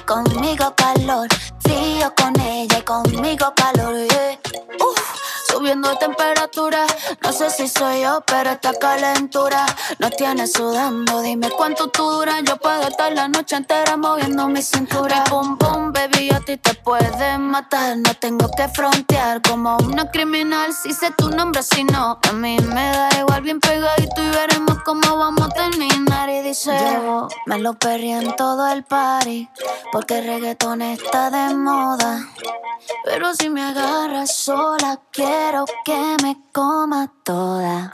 Conmigo calor, frío con ella y conmigo calor, yeah. Temperatura. No sé si soy yo, pero esta calentura nos tiene sudando. Dime cuánto tú duras. Yo puedo estar la noche entera moviendo mi cintura. Pum, pum, baby, a ti te pueden matar. No tengo que frontear como una criminal. Si sé tu nombre, si no, a mí me da igual. Bien pegadito y veremos cómo vamos a terminar. Y dice, yo me lo perré en todo el party. Porque el reggaetón está de moda. Pero si me agarras sola, quiero que me coma toda.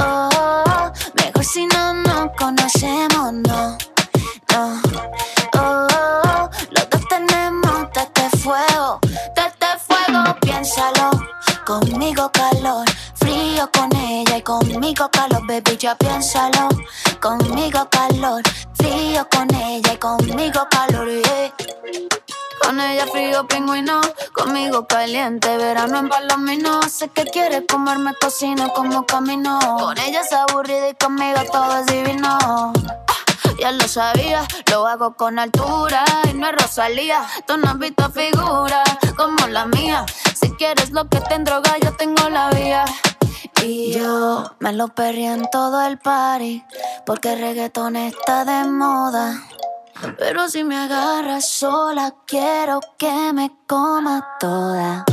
Oh, mejor si no nos conocemos, no, no. Oh, los dos tenemos de este fuego, de este fuego, piénsalo. Conmigo calor, frío con ella y conmigo calor, baby, ya piénsalo. Conmigo calor, frío con ella y conmigo calor. Con ella frío pingüino, conmigo caliente, verano en palomino. Sé que quiere comerme cocina como camino. Con ella es aburrida y conmigo todo es divino. Ah, Ya lo sabía, lo hago con altura y no es Rosalía. Tú no has visto figura como la mía. Si quieres lo que te droga, yo tengo la vía. Y yo me lo perré en todo el party porque el reggaetón está de moda. Pero si me agarras sola, quiero que me coma toda.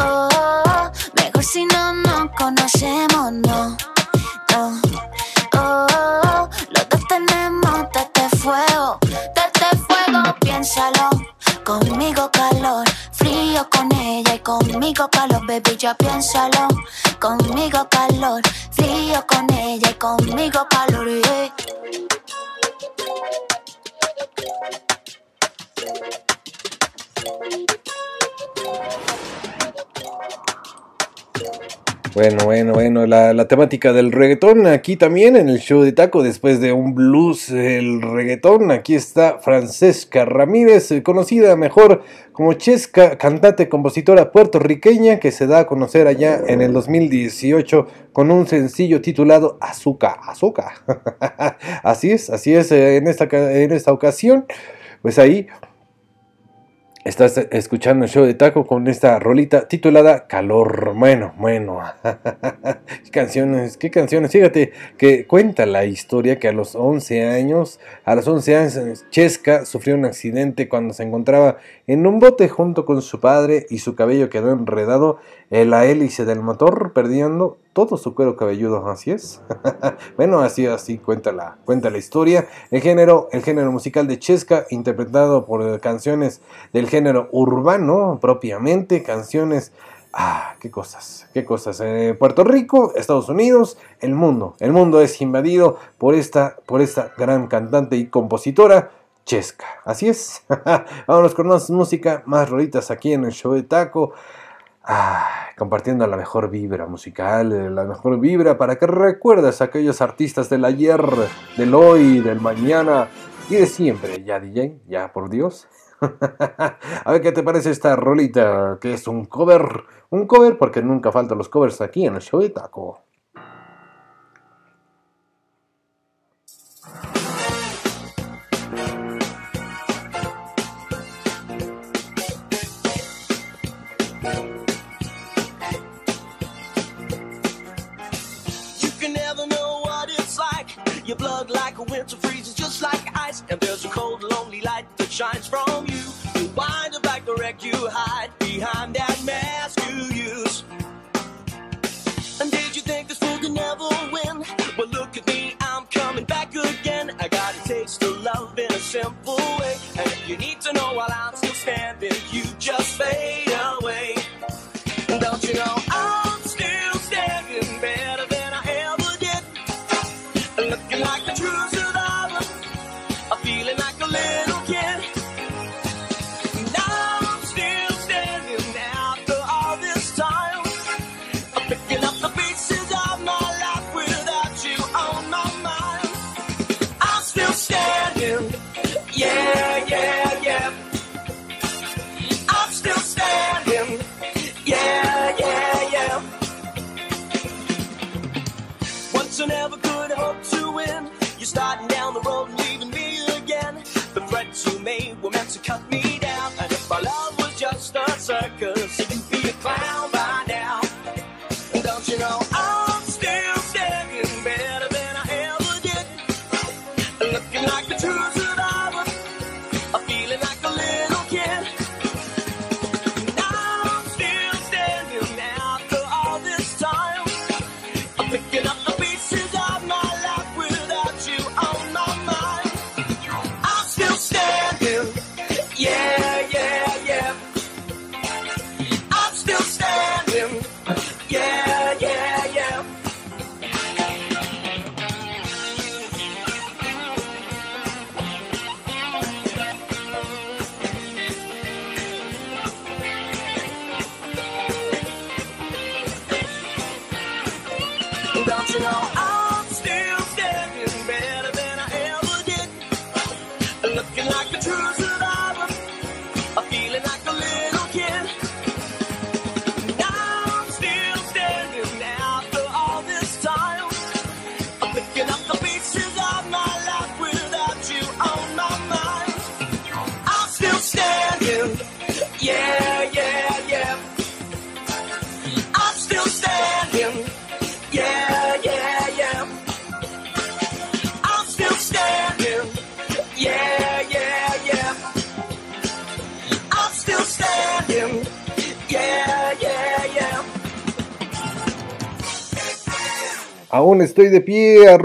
Oh, mejor si no nos conocemos, no, no. Oh, los dos tenemos de este fuego, de este fuego, piénsalo. Conmigo calor, frío con ella y conmigo calor, baby, ya piénsalo. Conmigo calor, frío con ella y conmigo calor, yeah. Bueno, bueno, bueno, la, la, temática del reggaetón aquí también en el show de taco, después de un blues, el reggaetón, aquí está Francesca Ramírez, eh, conocida mejor como Chesca, cantante, compositora puertorriqueña que se da a conocer allá en el 2018 con un sencillo titulado Azúcar, Azúcar. *laughs* así es, así es, eh, en esta, en esta ocasión, pues ahí Estás escuchando el show de Taco con esta rolita titulada Calor. Bueno, bueno. *laughs* ¿Qué canciones? ¿Qué canciones? Fíjate que cuenta la historia que a los 11 años, a los 11 años, Chesca sufrió un accidente cuando se encontraba en un bote junto con su padre y su cabello quedó enredado en la hélice del motor, perdiendo todo su cuero cabelludo, así es. *laughs* bueno, así así cuenta la, cuenta la historia. El género, el género musical de Chesca, interpretado por canciones del género urbano propiamente, canciones Ah, qué cosas, qué cosas. Eh, Puerto Rico, Estados Unidos, el mundo. El mundo es invadido por esta, por esta gran cantante y compositora, Chesca. Así es. *laughs* Vámonos con más música, más rolitas aquí en el show de Taco. Ah, compartiendo la mejor vibra musical, la mejor vibra para que recuerdes a aquellos artistas del ayer, del hoy, del mañana y de siempre. Ya, DJ, ya por Dios. *laughs* a ver qué te parece esta rolita, que es un cover, un cover porque nunca faltan los covers aquí en el show de Taco. Shines from you. You wind up like the wreck you hide behind that mask you use. And did you think this fool could never win? Well, look at me, I'm coming back again. I got a taste of love in a simple way. And if you need to know while I'm still standing, you just fade you were meant to cut me down. And if my love was just a circus, you'd be a clown I'm still standing. Aún estoy de pie,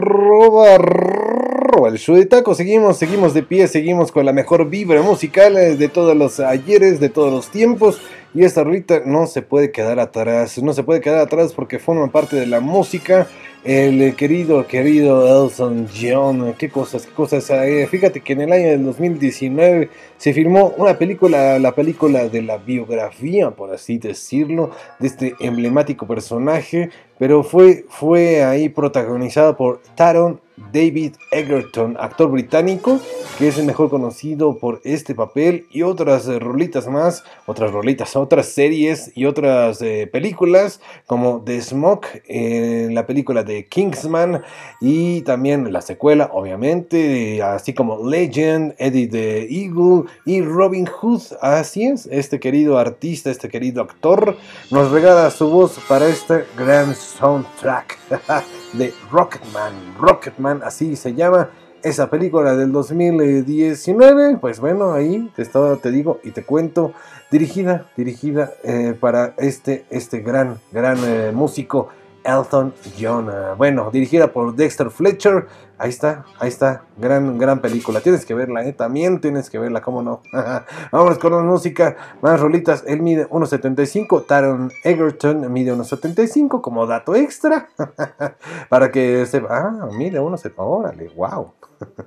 el show de taco. Seguimos, seguimos de pie, seguimos con la mejor vibra musical eh, de todos los ayeres, de todos los tiempos. Y esta rolita no se puede quedar atrás, no se puede quedar atrás porque forma parte de la música. El querido, querido Elton John, qué cosas, qué cosas. Eh, fíjate que en el año del 2019 se filmó una película, la película de la biografía, por así decirlo, de este emblemático personaje, pero fue, fue ahí protagonizada por Taron David Egerton, actor británico, que es el mejor conocido por este papel y otras eh, rolitas más, otras rolitas, otras series y otras eh, películas, como The Smoke, eh, la película de Kingsman y también la secuela, obviamente, así como Legend, Eddie the Eagle y Robin Hood. Así es, este querido artista, este querido actor, nos regala su voz para este gran soundtrack *laughs* de Rocketman. Rocketman, así se llama esa película del 2019. Pues bueno, ahí te, estaba, te digo y te cuento. Dirigida, dirigida eh, para este, este gran, gran eh, músico Elton John. Eh, bueno, dirigida por Dexter Fletcher. Ahí está, ahí está. Gran, gran película. Tienes que verla, ¿eh? También tienes que verla, ¿cómo no? *laughs* Vámonos con más música, más rolitas. Él mide 1.75. Taron Egerton mide 1.75 como dato extra. *laughs* Para que se... Ah, mide 1.75. Órale, wow.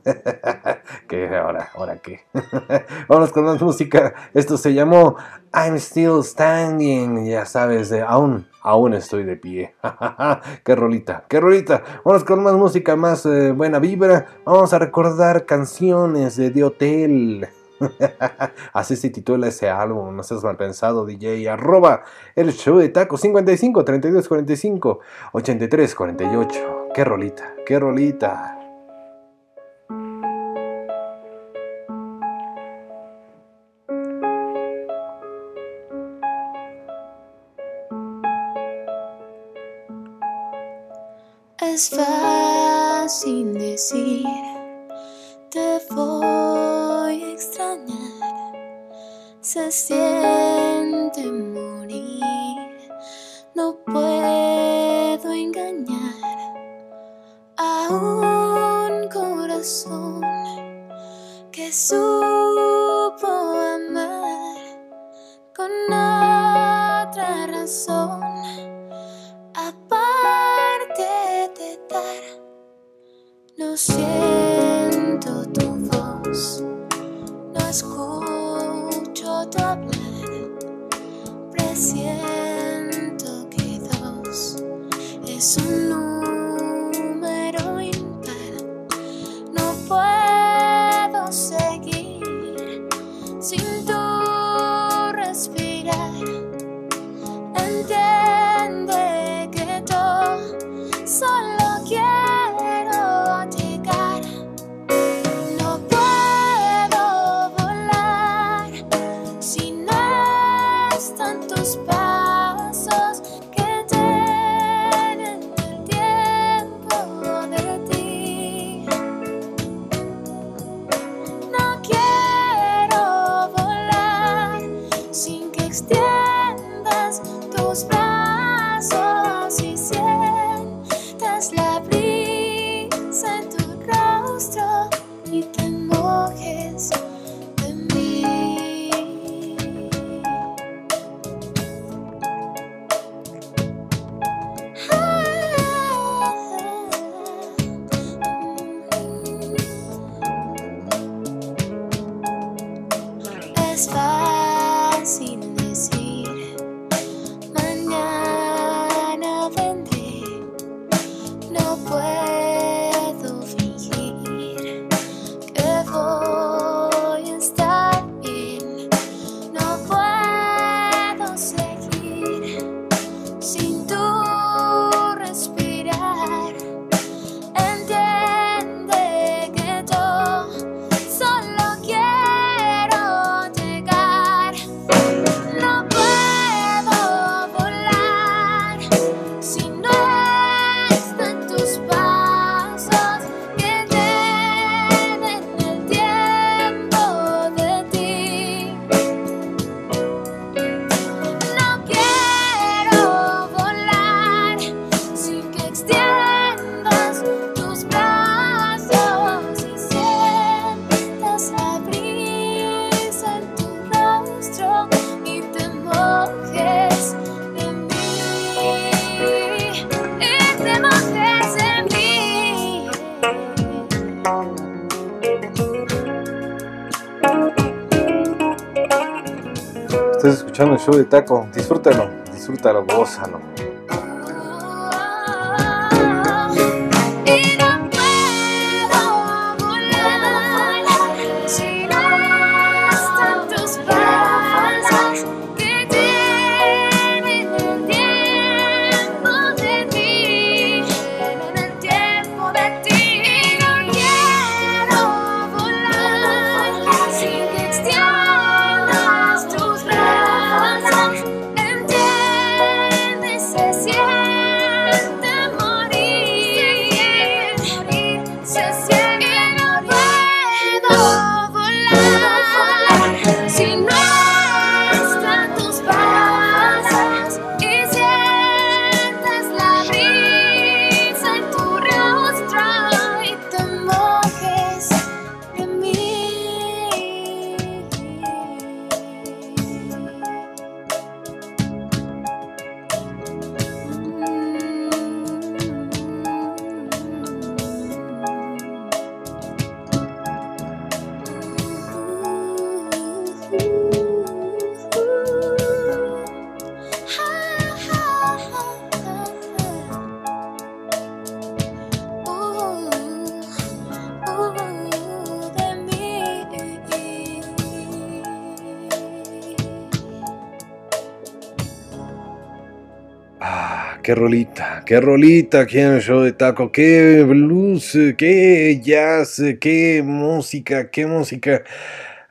*laughs* ¿Qué? Ahora, ahora qué. *laughs* Vámonos con más música. Esto se llamó I'm Still Standing. Ya sabes, de aún, aún estoy de pie. *laughs* qué rolita, qué rolita. Vamos con más música, más eh, buena vibra. Vamos a recordar canciones de, de hotel. Así se titula ese álbum, no seas mal pensado, DJ. Arroba el show de taco 55 32 45 83 48. Qué rolita, qué rolita. es fácil decir, te voy a extrañar. Se siente morir, no puedo engañar a un corazón que supo amar con otra razón. siento tu voz, no escucho tu hablar, presiento que dos es un taco. Disfrútalo, disfrútalo, gózalo. qué rolita, qué rolita aquí en de taco, qué blues, qué jazz, qué música, qué música.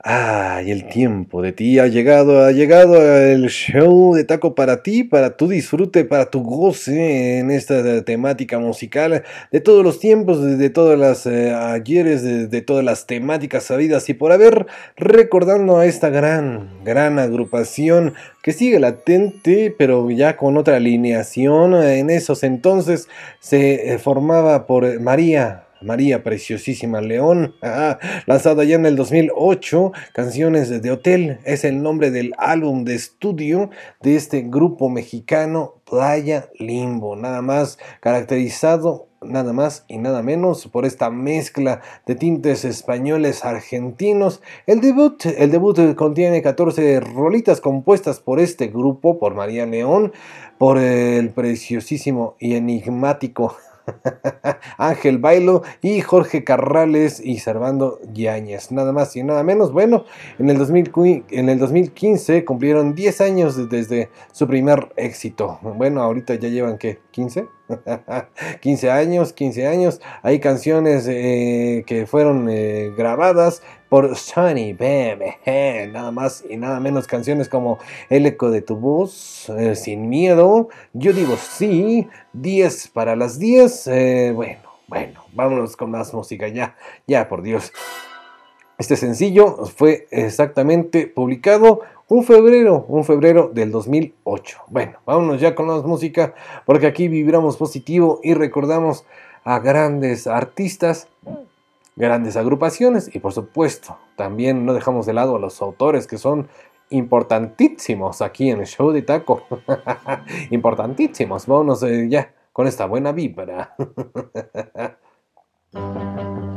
Ay, el tiempo de ti ha llegado, ha llegado el show de taco para ti, para tu disfrute, para tu goce en esta temática musical de todos los tiempos, de, todas las eh, ayeres, de, de, todas las temáticas sabidas y por haber, recordando a esta gran, gran agrupación que sigue latente, pero ya con otra alineación. En esos entonces se eh, formaba por María María Preciosísima León, *laughs* lanzado ya en el 2008, Canciones de Hotel, es el nombre del álbum de estudio de este grupo mexicano Playa Limbo, nada más caracterizado nada más y nada menos por esta mezcla de tintes españoles argentinos. El debut, el debut contiene 14 rolitas compuestas por este grupo, por María León, por el preciosísimo y enigmático *laughs* Ángel Bailo y Jorge Carrales y Servando Yáñez. Nada más y nada menos. Bueno, en el, en el 2015 cumplieron 10 años desde su primer éxito. Bueno, ahorita ya llevan que 15. 15 años, 15 años. Hay canciones eh, que fueron eh, grabadas por Sunny Baby. nada más y nada menos canciones como El eco de tu voz, eh, Sin miedo, Yo digo sí, 10 para las 10. bueno, bueno, vámonos con más música ya, ya por Dios. Este sencillo fue exactamente publicado un febrero, un febrero del 2008. Bueno, vámonos ya con más música, porque aquí vibramos positivo y recordamos a grandes artistas, grandes agrupaciones y por supuesto también no dejamos de lado a los autores que son importantísimos aquí en el show de taco. *laughs* importantísimos. Vámonos eh, ya con esta buena vibra. *laughs*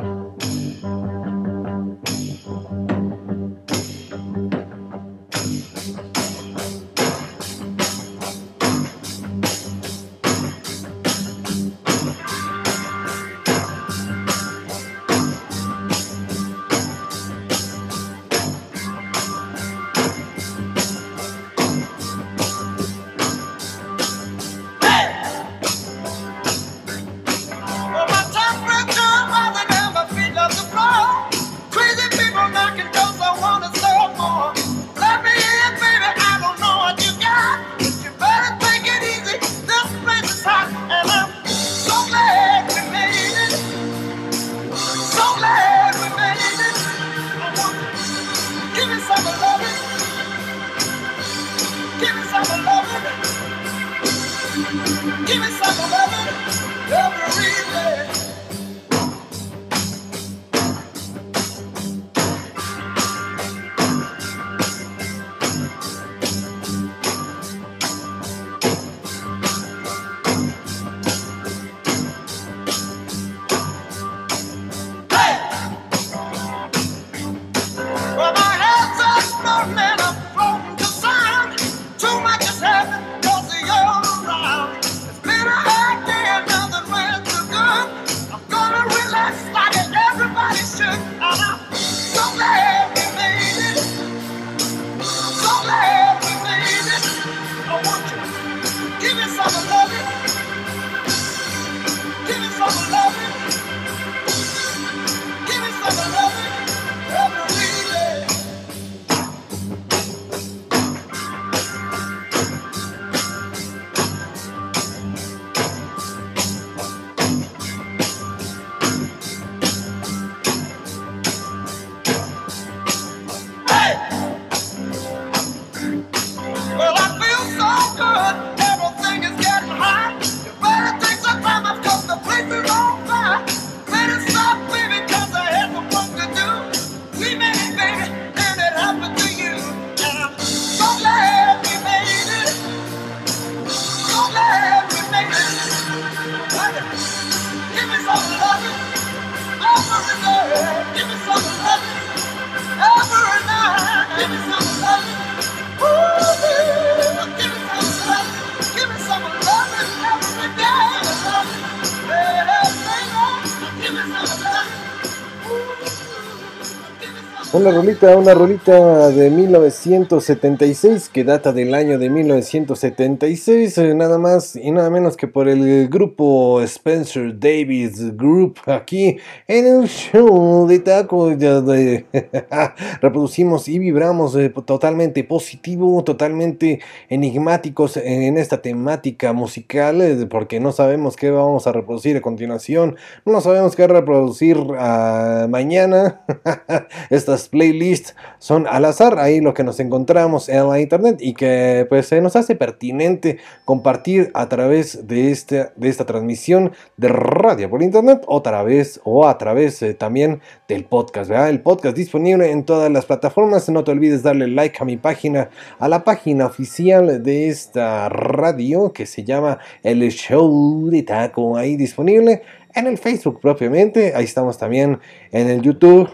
Una rolita, una rolita de 1976 que data del año de 1976, eh, nada más y nada menos que por el grupo Spencer Davis Group aquí en el show de taco. *laughs* reproducimos y vibramos eh, totalmente positivo, totalmente enigmáticos en esta temática musical, eh, porque no sabemos qué vamos a reproducir a continuación, no sabemos qué reproducir ah, mañana. *laughs* Estas playlists son al azar, ahí lo que nos encontramos en la internet y que pues se nos hace pertinente compartir a través de esta, de esta transmisión de radio por internet otra vez o a través eh, también del podcast, ¿verdad? El podcast disponible en todas las plataformas, no te olvides darle like a mi página, a la página oficial de esta radio que se llama El Show de Taco, ahí disponible en el Facebook propiamente, ahí estamos también en el YouTube.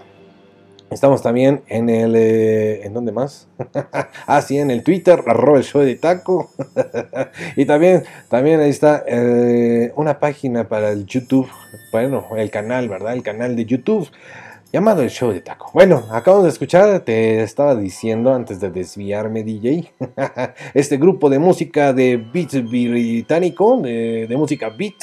Estamos también en el... eh, ¿En dónde más? *laughs* ah, sí, en el Twitter, arroba el show de taco. *laughs* y también, también ahí está eh, una página para el YouTube. Bueno, el canal, ¿verdad? El canal de YouTube llamado el show de taco. Bueno, acabamos de escuchar, te estaba diciendo antes de desviarme, DJ, *laughs* este grupo de música de beat británico, de, de música beat,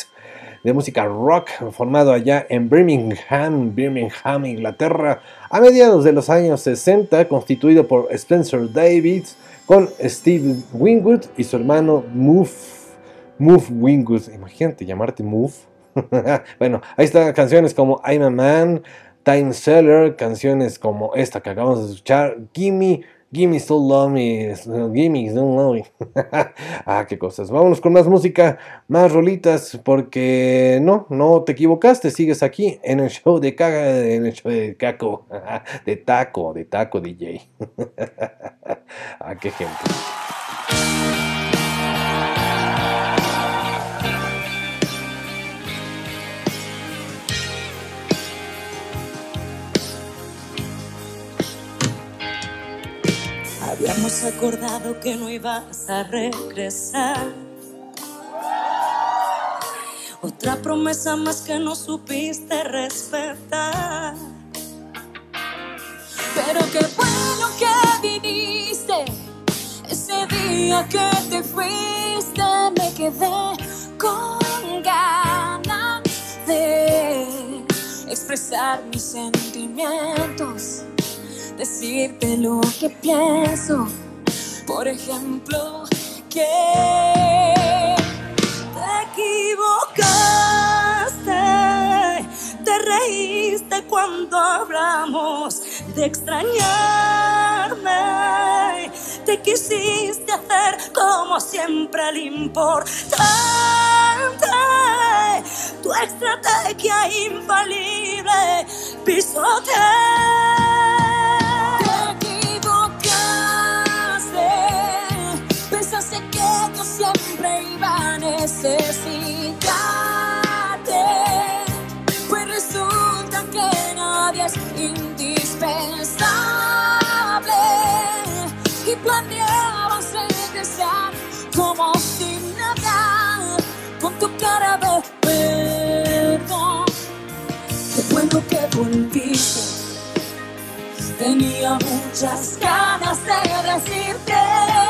de música rock, formado allá en Birmingham, Birmingham, Inglaterra, a mediados de los años 60, constituido por Spencer Davis, con Steve Wingwood y su hermano Move, Move Wingwood. Imagínate llamarte Move. *laughs* bueno, ahí están canciones como I'm a Man, Time Seller, canciones como esta que acabamos de escuchar, Gimme, Gimme Still Love Me, Gimme Still Love Me. ah, qué cosas. Vámonos con más música, más rolitas, porque no, no te equivocaste, sigues aquí en el show de caga, en el show de caco, *laughs* de taco, de taco DJ. *laughs* ah, qué gente. Habíamos acordado que no ibas a regresar. Otra promesa más que no supiste respetar. Pero qué bueno que viniste. Ese día que te fuiste me quedé con ganas de expresar mis sentimientos decirte lo que pienso. Por ejemplo, que te equivocaste, te reíste cuando hablamos de extrañarme. Te quisiste hacer como siempre al importante. Tu estrategia infalible pisoteé. Siempre iba a necesitarte. Pues resulta que nadie es indispensable. Y planeabas regresar como si nada, con tu cara de perdón. Qué bueno que volviste. Tenía muchas ganas de decirte.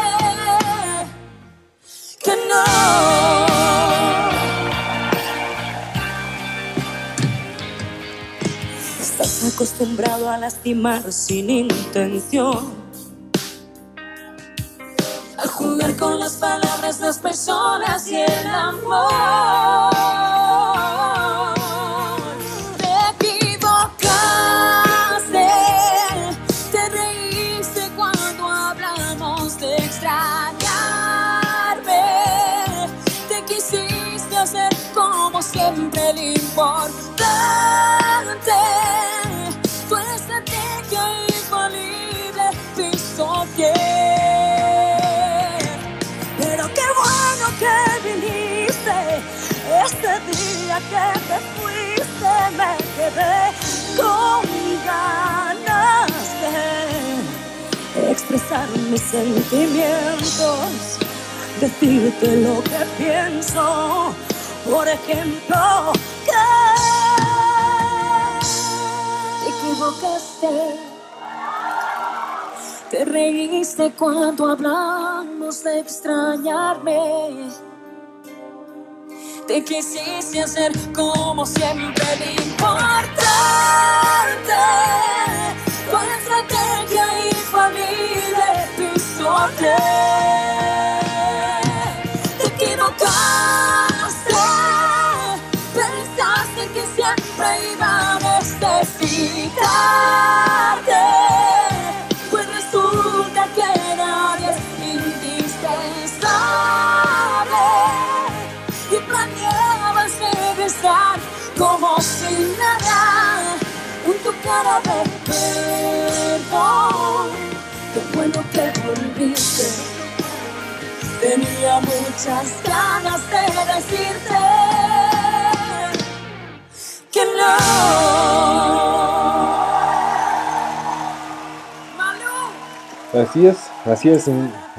Estás acostumbrado a lastimar sin intención. A jugar con las palabras, las personas y el amor. Importante. Tu estrategia infalible pisoteé. Pero qué bueno que viniste. Este día que te fuiste me quedé con ganas de expresar mis sentimientos, decirte lo que pienso. Por ejemplo, que te equivocaste, Te reíste cuando hablamos de extrañarme. Te quisiste hacer como siempre lo importante. Tu estrategia y familia episodio. Como si nada. Un tu cara de perdón. Qué bueno que volviste. Tenía muchas ganas de decirte que no. Así es, así es.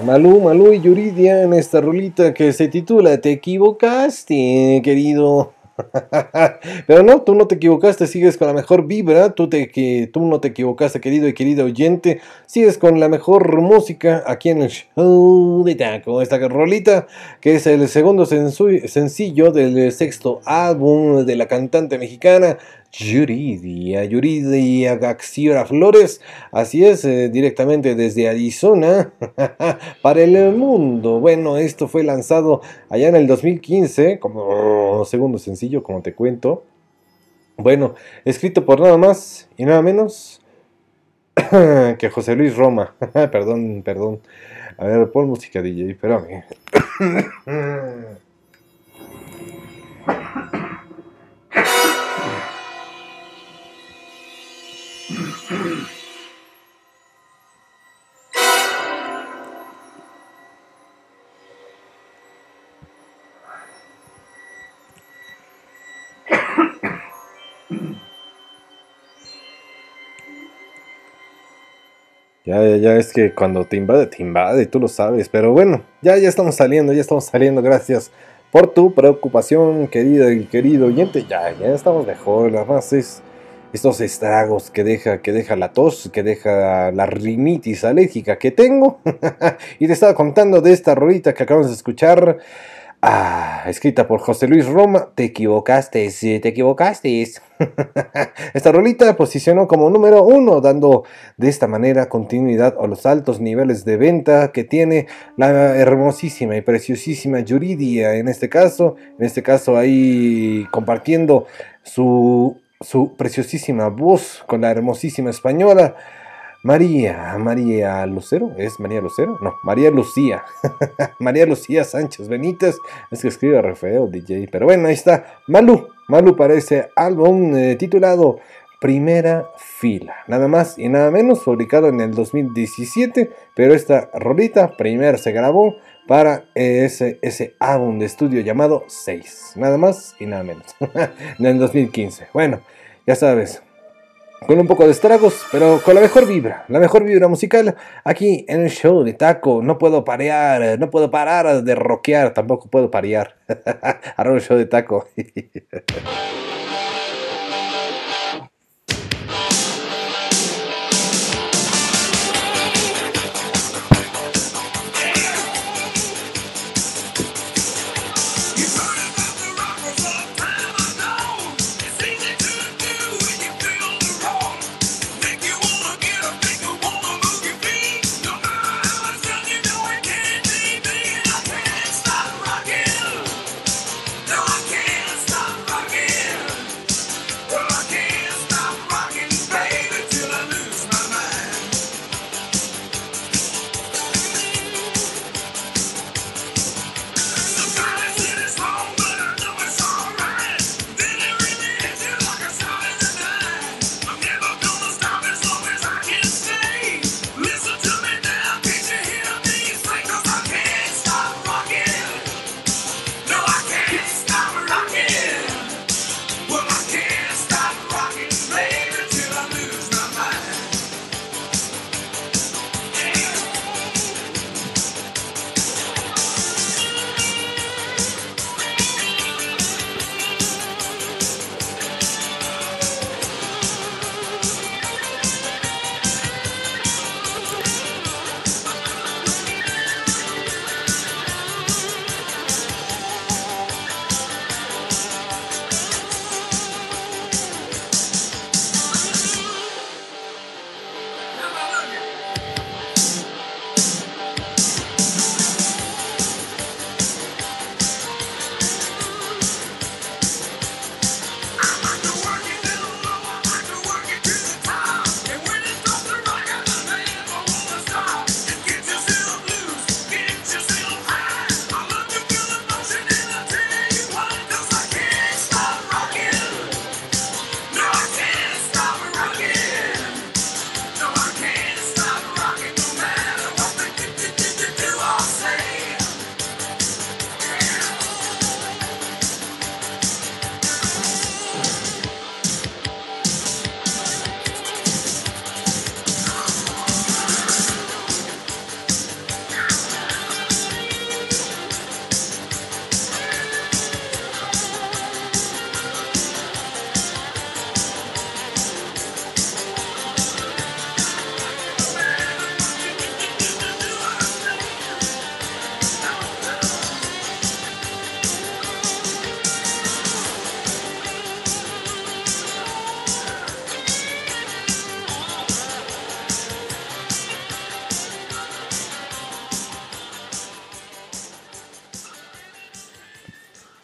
Malú, Malú y Yuridia en esta rolita que se titula Te equivocaste, querido. *laughs* Pero no, tú no te equivocaste, sigues con la mejor vibra, tú, te, que, tú no te equivocaste, querido y querido oyente, sigues con la mejor música aquí en el show de Taco. Esta rolita que es el segundo sencillo del sexto álbum de la cantante mexicana Yuridia, Yuridia Gaxiora Flores, así es, eh, directamente desde Arizona *laughs* para el mundo. Bueno, esto fue lanzado allá en el 2015 como segundo sencillo, como te cuento. Bueno, escrito por nada más y nada menos *coughs* que José Luis Roma. *laughs* perdón, perdón. A ver, pon música DJ, espérame. *coughs* *coughs* Ya, ya, ya, es que cuando te invade, te invade, tú lo sabes. Pero bueno, ya, ya estamos saliendo, ya estamos saliendo. Gracias por tu preocupación, querida y querido oyente. Ya, ya estamos mejor. Nada más es estos estragos que deja, que deja la tos, que deja la rinitis alérgica que tengo. *laughs* y te estaba contando de esta rolita que acabamos de escuchar. Ah, escrita por José Luis Roma. Te equivocaste, sí, te equivocaste. *laughs* Esta rolita posicionó como número uno, dando de esta manera continuidad a los altos niveles de venta que tiene la hermosísima y preciosísima Yuridia. En este caso, en este caso ahí compartiendo su, su preciosísima voz con la hermosísima española. María, María Lucero, ¿es María Lucero? No, María Lucía. *laughs* María Lucía Sánchez Benítez. Es que escribe re feo, DJ. Pero bueno, ahí está. Malu, Malu para ese álbum eh, titulado Primera Fila. Nada más y nada menos, publicado en el 2017. Pero esta rolita primero se grabó para ese, ese álbum de estudio llamado 6. Nada más y nada menos. en el 2015. Bueno, ya sabes con un poco de estragos, pero con la mejor vibra, la mejor vibra musical aquí en el show de Taco. No puedo parear, no puedo parar de rockear, tampoco puedo parear. *laughs* Ahora el show de Taco. *laughs*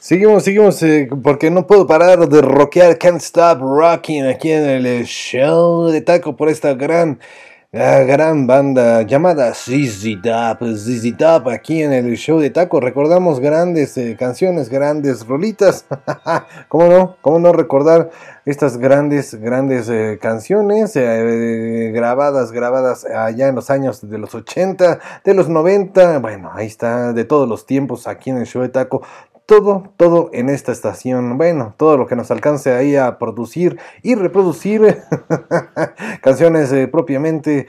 Seguimos, seguimos, eh, porque no puedo parar de rockear Can't Stop Rocking aquí en el show de taco por esta gran, gran banda llamada ZZ Top, ZZ Top aquí en el show de taco. Recordamos grandes eh, canciones, grandes rolitas. *laughs* ¿Cómo no? ¿Cómo no recordar estas grandes, grandes eh, canciones eh, grabadas, grabadas allá en los años de los 80, de los 90? Bueno, ahí está, de todos los tiempos aquí en el show de taco todo, todo en esta estación. Bueno, todo lo que nos alcance ahí a producir y reproducir *laughs* canciones eh, propiamente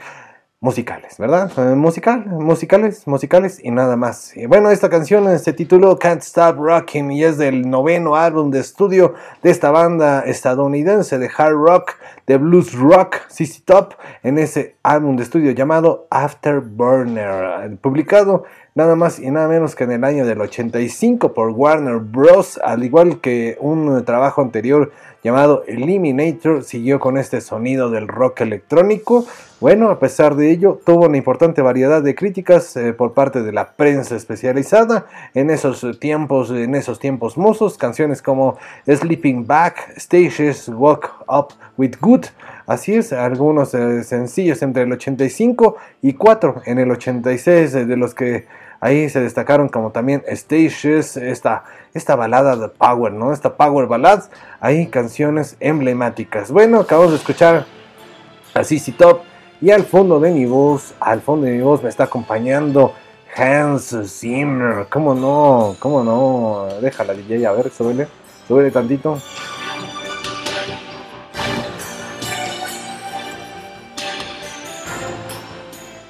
musicales, ¿verdad? Eh, musical, musicales, musicales y nada más. Y bueno, esta canción eh, se tituló Can't Stop Rocking y es del noveno álbum de estudio de esta banda estadounidense de hard rock, de blues rock, CC Top, en ese álbum de estudio llamado Afterburner, publicado nada más y nada menos que en el año del 85 por Warner Bros. Al igual que un trabajo anterior llamado Eliminator, siguió con este sonido del rock electrónico. Bueno, a pesar de ello, tuvo una importante variedad de críticas eh, por parte de la prensa especializada en esos tiempos, en esos tiempos mozos, canciones como Sleeping Back, Stages, Walk Up with Good, Así es, algunos eh, sencillos entre el 85 y 4 en el 86, eh, de los que ahí se destacaron como también Stages, esta, esta balada de Power, ¿no? Esta Power Ballads, hay canciones emblemáticas. Bueno, acabamos de escuchar a CC Top y al fondo de mi voz, al fondo de mi voz me está acompañando Hans Zimmer. ¿Cómo no? ¿Cómo no? Déjala DJ, a ver, súbele, súbele tantito.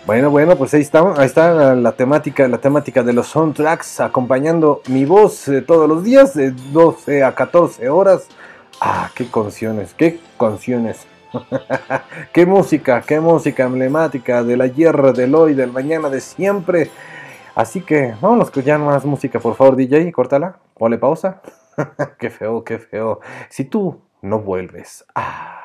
Bueno, bueno, pues ahí está, ahí está la temática, la temática de los soundtracks acompañando mi voz eh, todos los días de 12 a 14 horas. Ah, qué canciones, qué canciones. *laughs* qué música, qué música emblemática del ayer, del hoy, del mañana, de siempre. Así que vámonos a escuchar más música, por favor, DJ, córtala, ponle pausa. *laughs* qué feo, qué feo. Si tú no vuelves. Ah.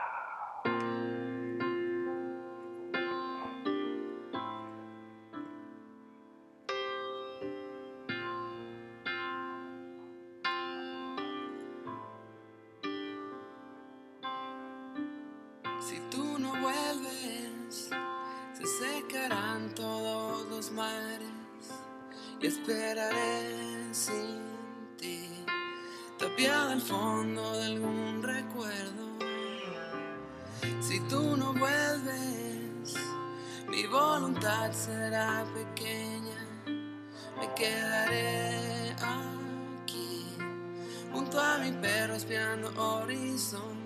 Y esperaré sin ti, tapiada al fondo de algún recuerdo. Si tú no vuelves, mi voluntad será pequeña, me quedaré aquí, junto a mi perro espiando horizontes.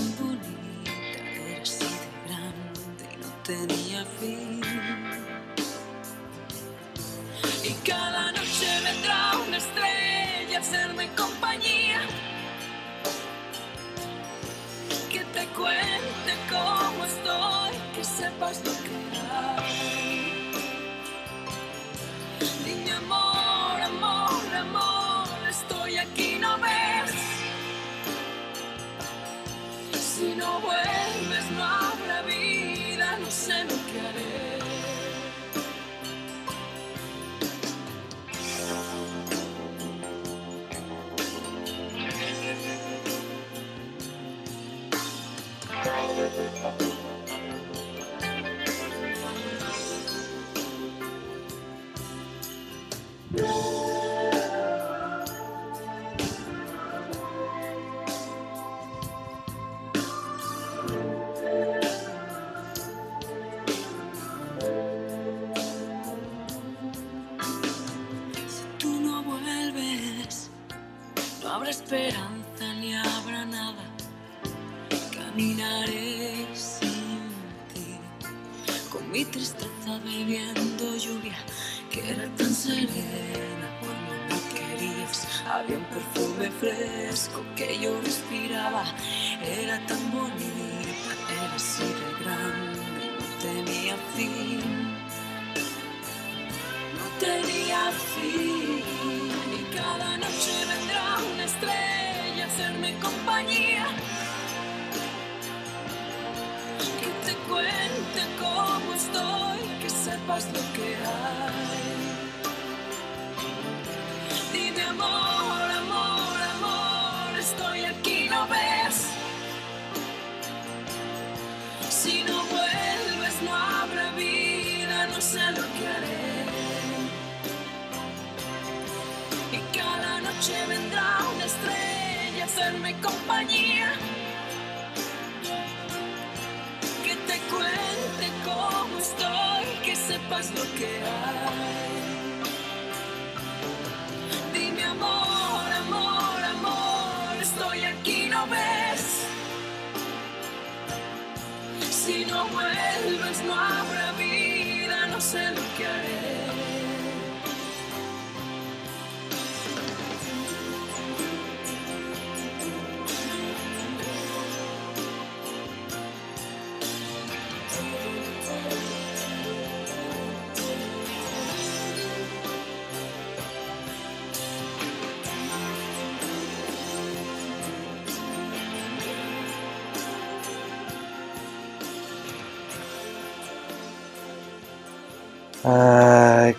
tenía fin. Y cada noche vendrá una estrella a hacerme compañía. Que te cuente cómo estoy, que sepas lo que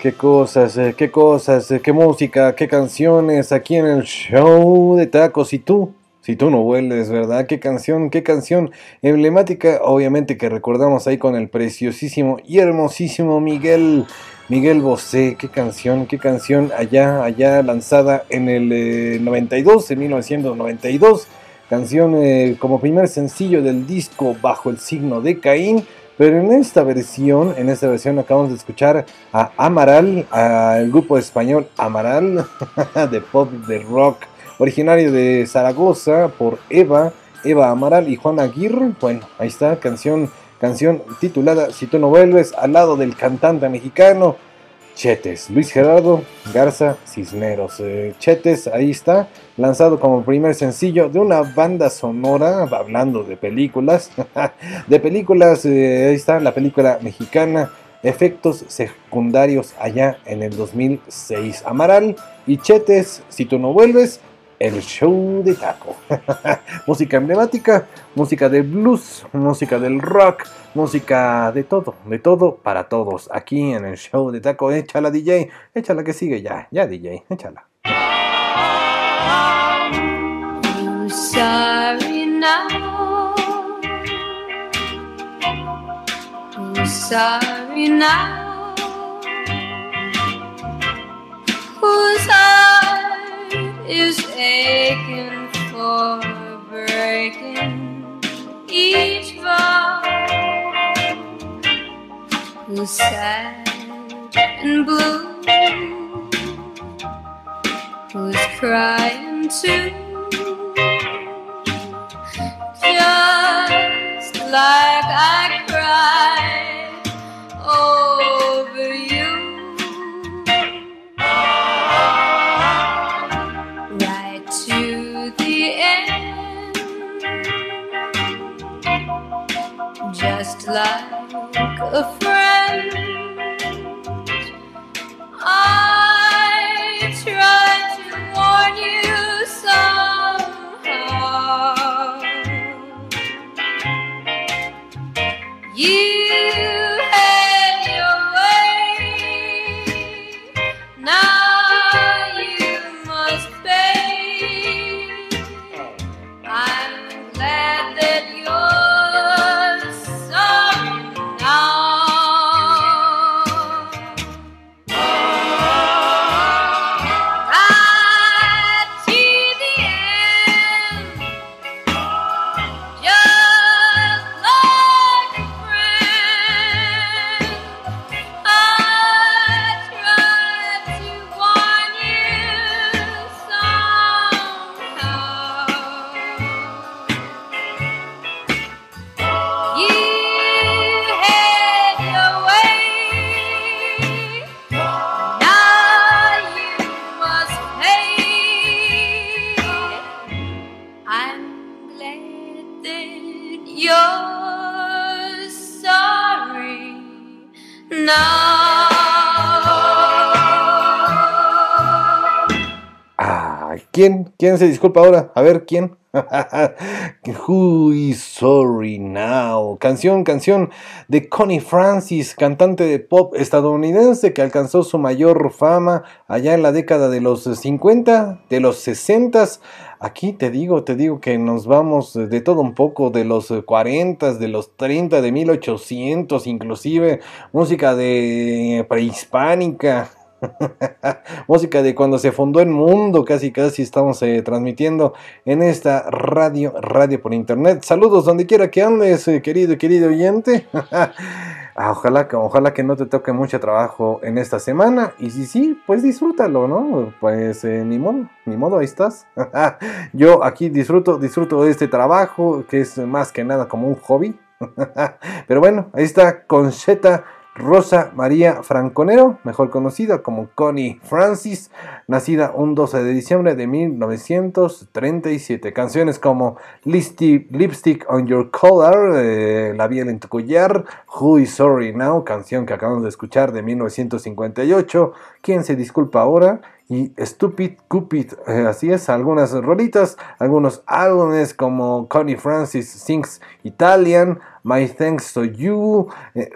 qué cosas, eh, qué cosas, eh, qué música, qué canciones aquí en el show de tacos. Si tú, si tú no vuelves, ¿verdad? Qué canción, qué canción emblemática, obviamente que recordamos ahí con el preciosísimo y hermosísimo Miguel, Miguel Bosé. Qué canción, qué canción allá, allá lanzada en el eh, 92, en 1992. Canción eh, como primer sencillo del disco Bajo el signo de Caín. Pero en esta versión, en esta versión acabamos de escuchar a Amaral, al grupo español Amaral, *laughs* de pop, de rock, originario de Zaragoza, por Eva, Eva Amaral y Juan Aguirre. Bueno, ahí está, canción, canción titulada Si tú no vuelves, al lado del cantante mexicano Chetes, Luis Gerardo Garza Cisneros. Eh, Chetes, ahí está, lanzado como primer sencillo de una banda sonora, hablando de películas, *laughs* de películas, eh, ahí está la película mexicana, efectos secundarios allá en el 2006. Amaral y Chetes, si tú no vuelves, el show de taco. música emblemática, música de blues, música del rock, música de todo, de todo para todos. Aquí en el show de taco, échala DJ, échala que sigue ya, ya DJ, échala. Who's sorry now? Who's sorry now? Heart is aching for breaking each vow? Who's sad and blue? Who's crying too? just like a friend. Disculpa ahora? A ver, ¿quién? *laughs* Who is sorry now? Canción, canción de Connie Francis, cantante de pop estadounidense que alcanzó su mayor fama allá en la década de los 50, de los 60. Aquí te digo, te digo que nos vamos de todo un poco, de los 40, de los 30, de 1800 inclusive, música de prehispánica. *laughs* Música de cuando se fundó el mundo, casi casi estamos eh, transmitiendo en esta radio, radio por internet. Saludos donde quiera que andes, eh, querido querido oyente. *laughs* Ah, ojalá, que, ojalá que no te toque mucho trabajo en esta semana. Y si sí, pues disfrútalo, ¿no? Pues eh, ni modo, ni modo, ahí estás. *laughs* Yo aquí disfruto, disfruto de este trabajo, que es más que nada como un hobby. Pero bueno, ahí está Concheta Rosa María Franconero, mejor conocida como Connie Francis, nacida un 12 de diciembre de 1937. Canciones como Lipstick on Your Collar, eh, La piel en tu collar, Who is Sorry Now, canción que acabamos de escuchar de 1958, ¿Quién se disculpa ahora? Y Stupid Cupid. Eh, así es, algunas rolitas, algunos álbumes como Connie Francis Sings Italian, My Thanks to You. Eh,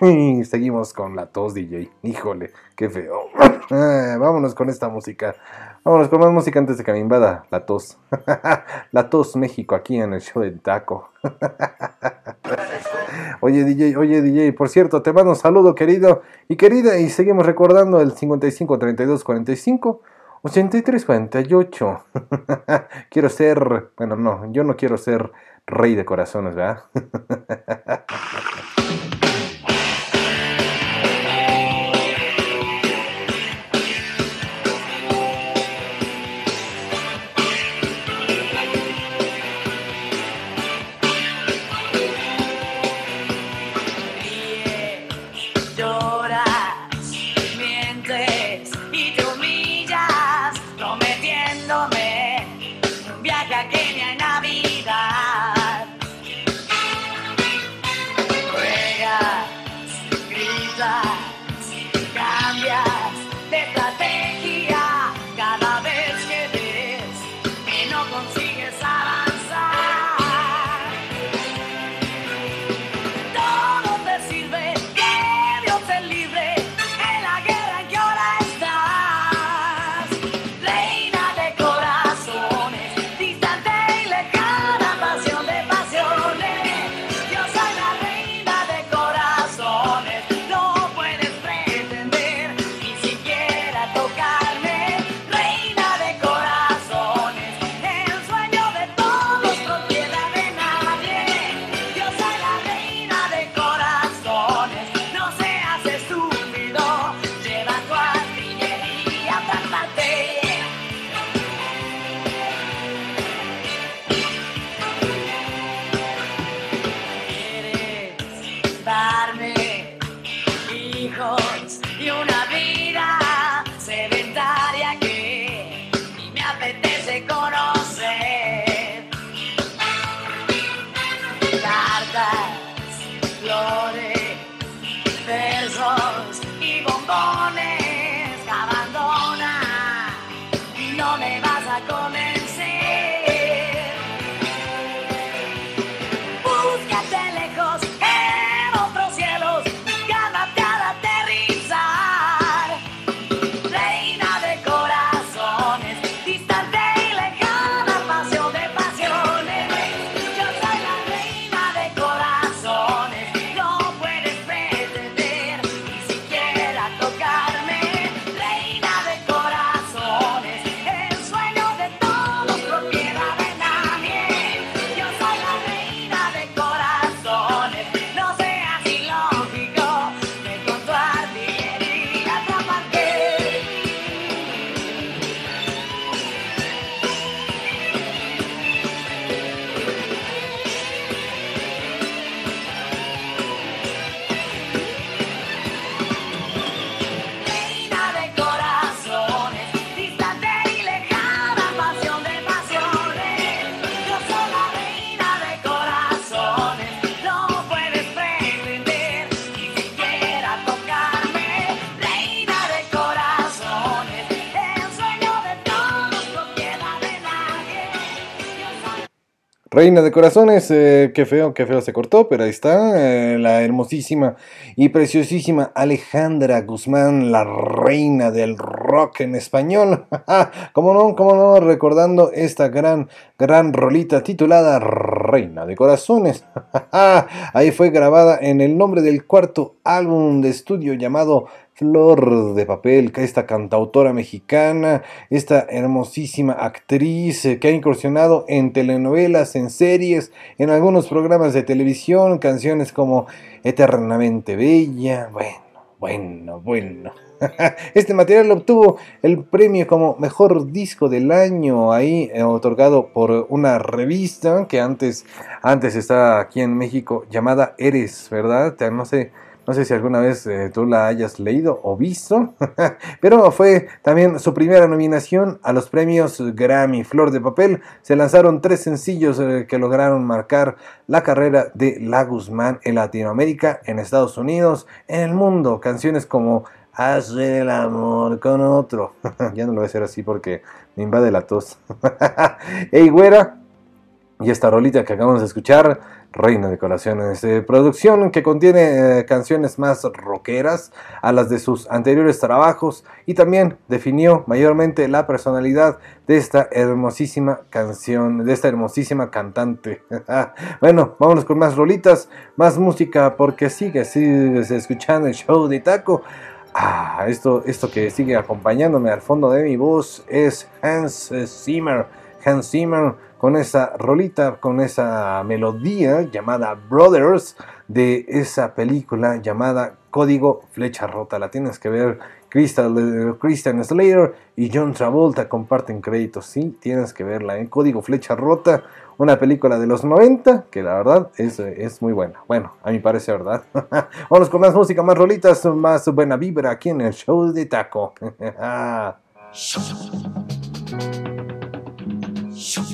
*coughs* y seguimos con la tos, DJ. Híjole, qué feo. *coughs* Eh, vámonos con esta música. Vámonos con más música antes de que me invada la tos. *laughs* la tos México aquí en el show de Taco. *laughs* oye DJ, oye DJ, por cierto, te mando un saludo querido y querida y seguimos recordando el 55 32 45 83 48. quiero ser, bueno, no, yo no quiero ser rey de corazones, ¿verdad? *laughs* Reina de Corazones, eh, qué feo, qué feo se cortó, pero ahí está, eh, la hermosísima y preciosísima Alejandra Guzmán, la reina del rock en español. *laughs* ¿Cómo no? ¿Cómo no? Recordando esta gran, gran rolita titulada Reina de Corazones. *laughs* ahí fue grabada en el nombre del cuarto álbum de estudio llamado Flor de Papel, esta cantautora mexicana, esta hermosísima actriz eh, que ha incursionado en telenovelas, en series, en algunos programas de televisión, canciones como Eternamente Bella, bueno, bueno, bueno. *laughs* Este material obtuvo el premio como mejor disco del año ahí eh, otorgado por una revista que antes antes estaba aquí en México llamada Eres, ¿verdad? No sé no sé si alguna vez eh, tú la hayas leído o visto, *laughs* pero fue también su primera nominación a los premios Grammy Flor de Papel. Se lanzaron tres sencillos eh, que lograron marcar la carrera de La Guzmán en Latinoamérica, en Estados Unidos, en el mundo. Canciones como Hacer el amor con otro. *laughs* ya no lo voy a hacer así porque me invade la tos. *laughs* Ey, güera. Y esta rolita que acabamos de escuchar Reina de Corazones, de producción que contiene eh, canciones más rockeras a las de sus anteriores trabajos y también definió mayormente la personalidad de esta hermosísima canción, de esta hermosísima cantante. *laughs* bueno, vámonos con más rolitas, más música porque sigue, sigue escuchando el show de Taco. Ah, esto, esto que sigue acompañándome al fondo de mi voz es Hans Zimmer. Hans Zimmer con esa rolita, con esa melodía llamada Brothers de esa película llamada Código Flecha Rota. La tienes que ver. Crystal, eh, Christian Slater y John Travolta comparten créditos. Sí, tienes que verla. En ¿eh? Código Flecha Rota, una película de los 90 que la verdad es, es muy buena. Bueno, a mi parece, ¿verdad? *laughs* Vamos con más música, más rolitas, más buena vibra aquí en el show de Taco. *laughs*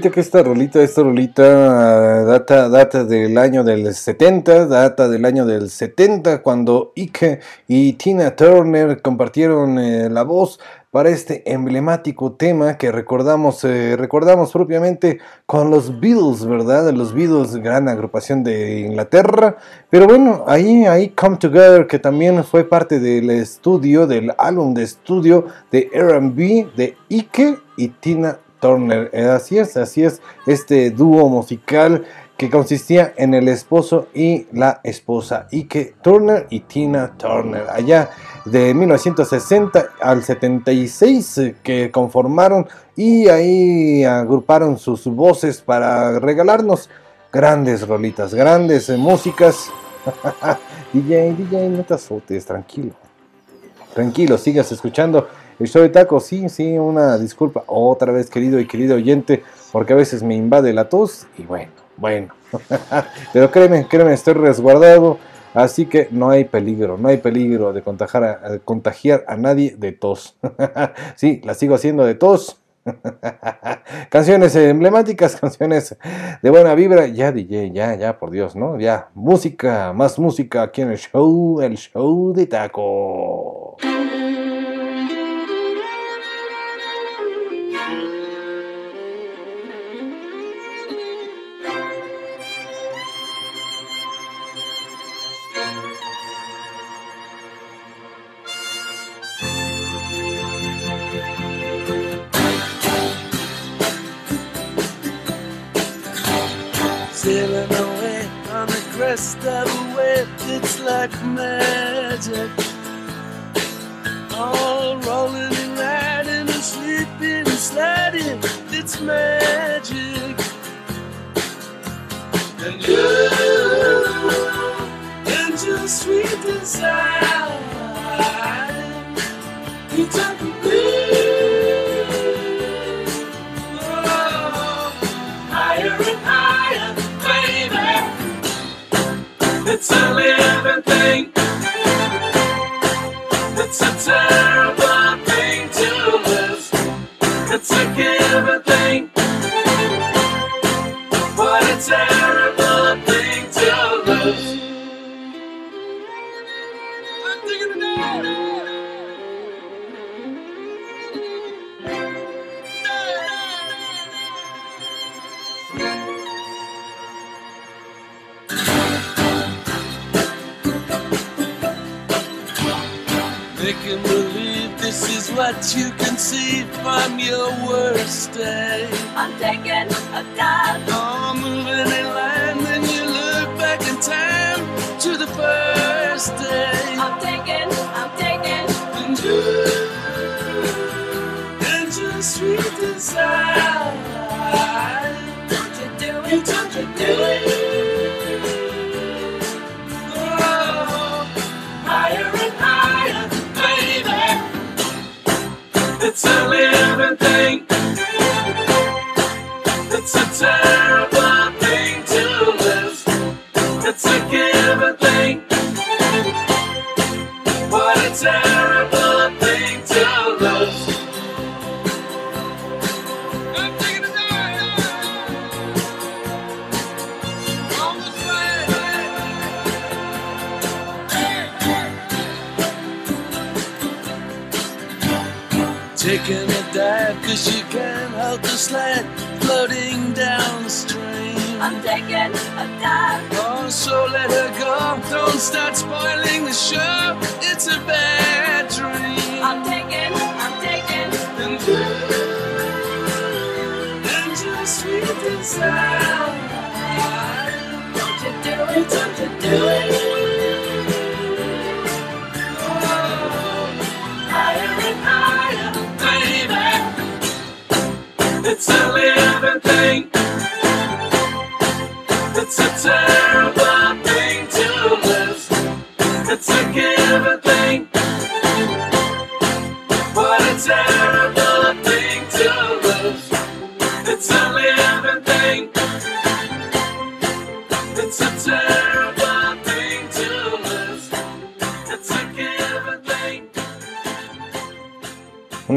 Que esta rolita, esta rolita ah, data, data del año del 70, data del año del 70, cuando Ike y Tina Turner compartieron eh, la voz para este emblemático tema que recordamos, eh, recordamos propiamente con los Beatles, ¿verdad? Los Beatles, gran agrupación de Inglaterra. Pero bueno, ahí, ahí Come Together, que también fue parte del estudio, del álbum de estudio de RB de Ike y Tina Turner. Eh, así es, así es, este dúo musical que consistía en el esposo y la esposa, Ike Turner y Tina Turner, allá de 1960 al 76 eh, que conformaron y ahí agruparon sus voces para regalarnos grandes rolitas, grandes eh, músicas. *laughs* DJ, DJ, no te azotes, tranquilo. Tranquilo, sigas escuchando el show de taco, sí, sí, una disculpa otra vez, querido y querido oyente, porque a veces me invade la tos y bueno, bueno. *laughs* Pero créeme, créeme, estoy resguardado, así que no hay peligro, no hay peligro de contagiar a, contagiar a nadie de tos. *laughs* sí, la sigo haciendo de tos. *laughs* canciones emblemáticas, canciones de buena vibra. Ya, DJ, ya, ya, por Dios, ¿no? Ya, música, más música aquí en el show, el show de taco. Crest of a wave, it's like magic. All rolling and riding and sleeping and sliding, it's magic. And you, and your sweet desire, you It's a living thing. It's a terrible thing to lose. It's a given Making believe this is what you can see from your worst day. I'm taking a dive. Oh, moving in line, then you look back in time to the first day. I'm taking, I'm taking. And you, and your sweet desire. Don't you do it, don't you do it. It's a living thing. It's a terrible can't help the sled floating down the stream. I'm taking a dive. Oh, so let her go. Don't start spoiling the show. It's a bad dream. I'm taking, I'm taking. And you, and your sweet desire. Don't you do it, don't you do it. It's a living thing. It's a terrible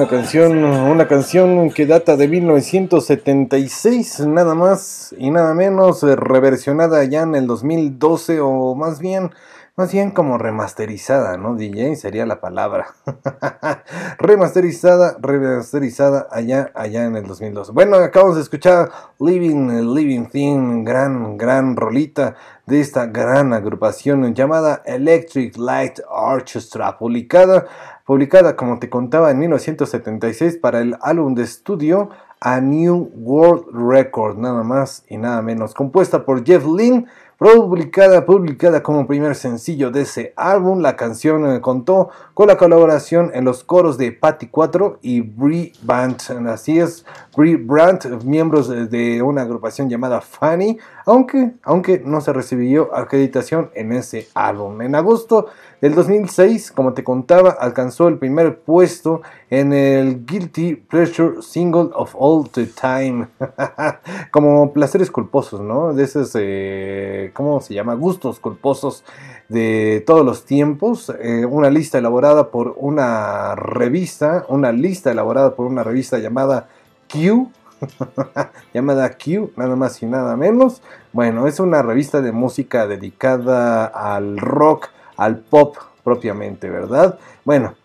Una canción, una canción que data de 1976, nada más y nada menos, eh, reversionada ya en el 2012 o más bien, más bien como remasterizada, ¿no? DJ sería la palabra. *laughs* remasterizada, remasterizada allá, allá en el 2012. Bueno, acabamos de escuchar Living, Living Thing, gran, gran rolita de esta gran agrupación llamada Electric Light Orchestra, publicada publicada, como te contaba, en 1976 para el álbum de estudio A New World Record, nada más y nada menos, compuesta por Jeff Lynne, publicada, como primer sencillo de ese álbum. La canción eh, contó con la colaboración en los coros de Patty 4 y Brie Brandt. Así es, Brie Brandt, miembros de una agrupación llamada Fanny, aunque, aunque no se recibió acreditación en ese álbum. En agosto del 2006, como te contaba, alcanzó el primer puesto en el Guilty Pleasure Single of All the Time. *laughs* como placeres culposos, ¿no? De esos, eh, ¿cómo se llama? Gustos culposos de todos los tiempos. Eh, una lista elaborada por una revista, una lista elaborada por una revista llamada Q. *laughs* llamada Q, nada más y nada menos. Bueno, es una revista de música dedicada al rock, al pop propiamente, ¿verdad? Bueno,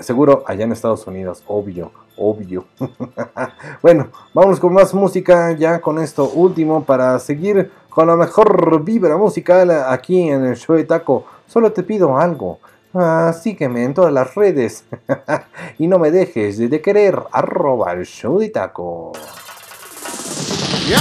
seguro allá en Estados Unidos, obvio, obvio. *laughs* bueno, vamos con más música ya con esto último para seguir con la mejor vibra musical aquí en el show de Taco. Solo te pido algo. Ah, sígueme en todas las redes *laughs* y no me dejes de querer arroba el show de Taco. ¡Ya,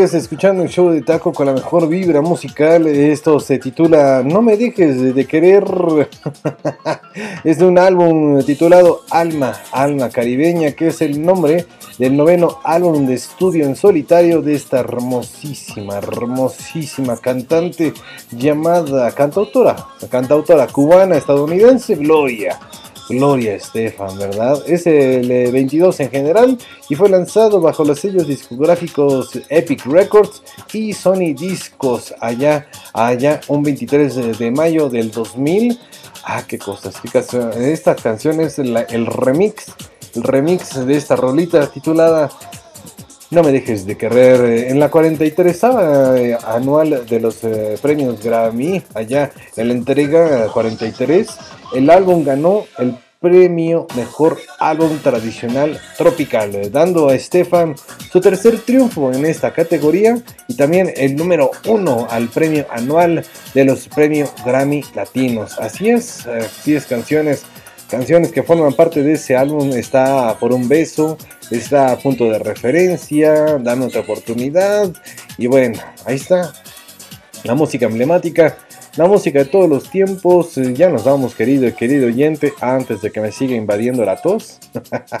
Escuchando el show de Taco con la mejor vibra musical. Esto se titula No me dejes de querer. *laughs* es de un álbum titulado Alma, Alma Caribeña, que es el nombre del noveno álbum de estudio en solitario de esta hermosísima, hermosísima cantante llamada cantautora, cantautora cubana estadounidense Gloria. Gloria Estefan, ¿verdad? Es el 22 en general y fue lanzado bajo los sellos discográficos Epic Records y Sony Discos allá, allá un 23 de mayo del 2000. Ah, qué cosas, qué canción. Esta canción es el remix, el remix de esta rolita titulada no me dejes de querer. eh, En la 43 eh, anual de los eh, premios Grammy, allá en la entrega 43, el álbum ganó el premio Mejor Álbum Tradicional Tropical, eh, dando a Stefan su tercer triunfo en esta categoría y también el número uno al premio anual de los premios Grammy Latinos. Así es, eh, 10 canciones canciones que forman parte de ese álbum está Por un beso, está punto de referencia, Dame otra oportunidad y bueno, ahí está la música emblemática, la música de todos los tiempos. Eh, Ya nos vamos, querido y querido oyente, antes de que me siga invadiendo la tos.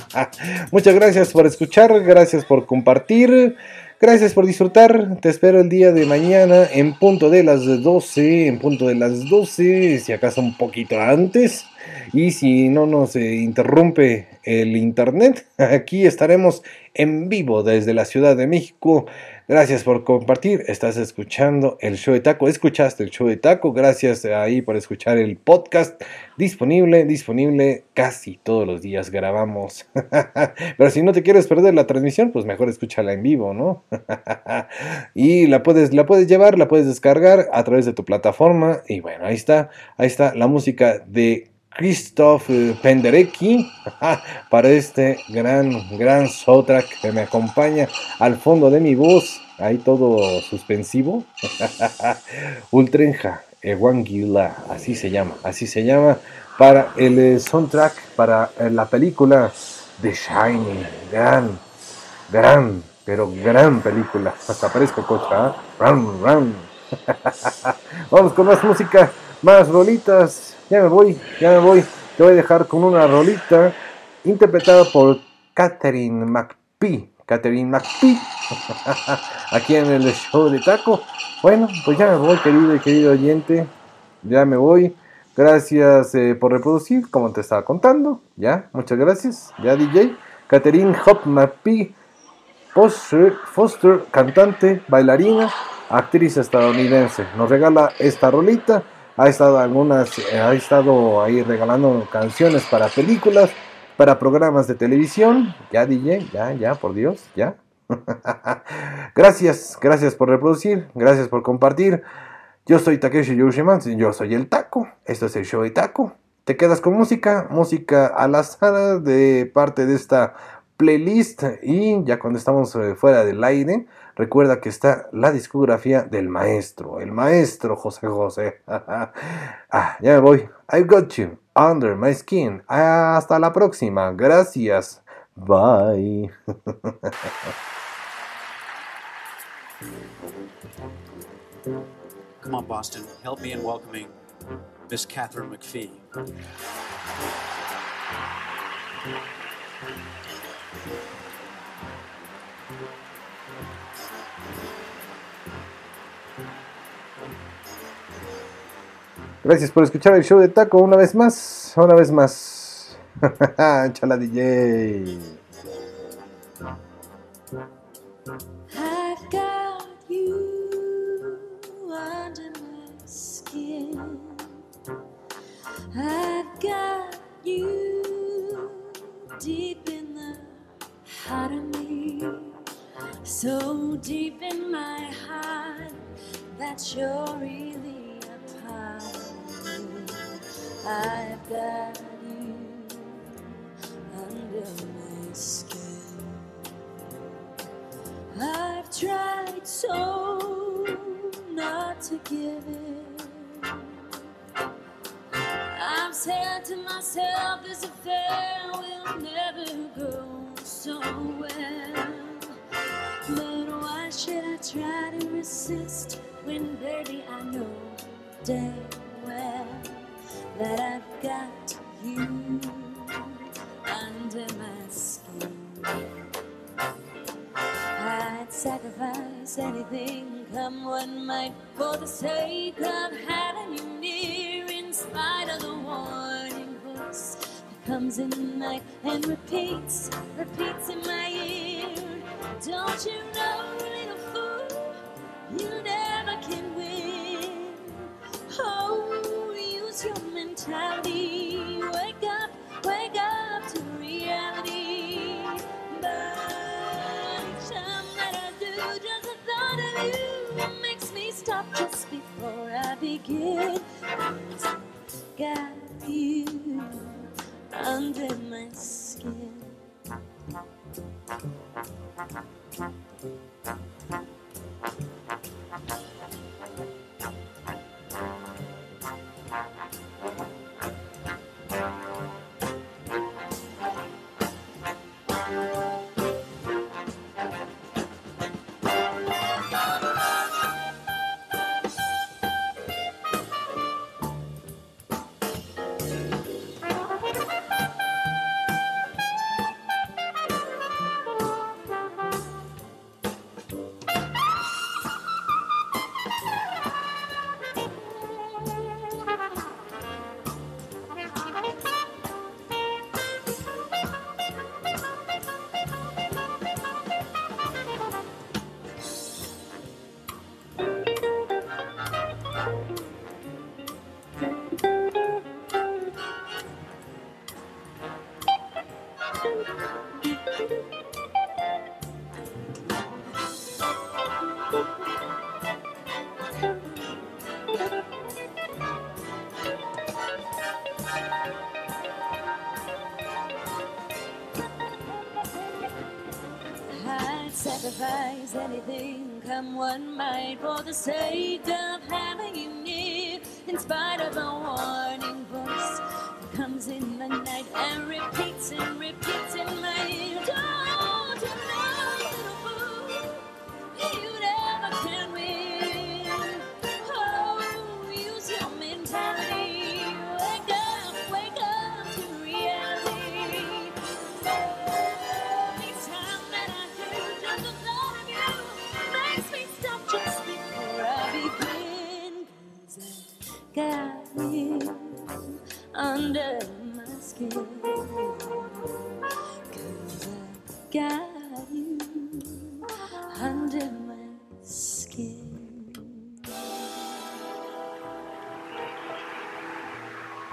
*laughs* Muchas gracias por escuchar, gracias por compartir. Gracias por disfrutar. Te espero el día de mañana en punto de las 12. En punto de las 12, si acaso un poquito antes. Y si no nos eh, interrumpe el internet, *laughs* aquí estaremos en vivo desde la Ciudad de México. Gracias por compartir. Estás escuchando el show de taco. Escuchaste el show de taco. Gracias ahí por escuchar el podcast. Disponible, disponible casi todos los días grabamos. *laughs* Pero si no te quieres perder la transmisión, pues mejor escúchala en vivo, ¿no? *laughs* y la puedes, la puedes llevar, la puedes descargar a través de tu plataforma. Y bueno, ahí está, ahí está la música de Christoph eh, Penderecki *laughs* para este gran, gran soundtrack que me acompaña al fondo de mi voz. Ahí todo suspensivo. *laughs* Ultrenja, Ewanguila, así se llama, así se llama para el eh, soundtrack para eh, la película The Shining. Gran, gran, pero gran película. Hasta parezco cocha. ram. *laughs* Vamos con más música, más rolitas. Ya me voy, ya me voy. Te voy a dejar con una rolita interpretada por Catherine McPhee. Catherine McPhee. *laughs* Aquí en el show de Taco. Bueno, pues ya me voy, querido y querido oyente. Ya me voy. Gracias eh, por reproducir, como te estaba contando. Ya, muchas gracias. Ya, DJ. Catherine Hop McPhee. Foster, Foster, cantante, bailarina, actriz estadounidense. Nos regala esta rolita. Ha estado algunas, eh, ha estado ahí regalando canciones para películas, para programas de televisión. Ya DJ, ya, ya, por Dios, ya. *laughs* gracias, gracias por reproducir, gracias por compartir. Yo soy Takeshi Yoshiman, yo soy el Taco. Esto es el show de Taco. Te quedas con música, música al azar de parte de esta playlist. Y ya cuando estamos eh, fuera del aire, recuerda que está la discografía del maestro, el maestro José José. *laughs* ah, ya me voy. I got you under my skin. Hasta la próxima. Gracias. Bye. *laughs* Come on, Boston, help me in welcoming Miss Catherine McPhee. Gracias por escuchar el show de Taco una vez más. Una vez más. *laughs* Chala DJ. I've got you under my skin. I've got you deep in the heart of me. So deep in my heart that you're really I've got you under my skin. I've tried so not to give in. I've said to myself, this affair will never go so well. But why should I try to resist when, baby, I know damn well that I've got you under my skin. I'd sacrifice anything, come what might, for the sake of having you near, in spite of the warning voice that comes in night and repeats, repeats in my ear. Don't you know, little fool, you never mentality. Wake up, wake up to reality. But each time that I do, just the thought of you makes me stop just before I begin. Got you under my skin.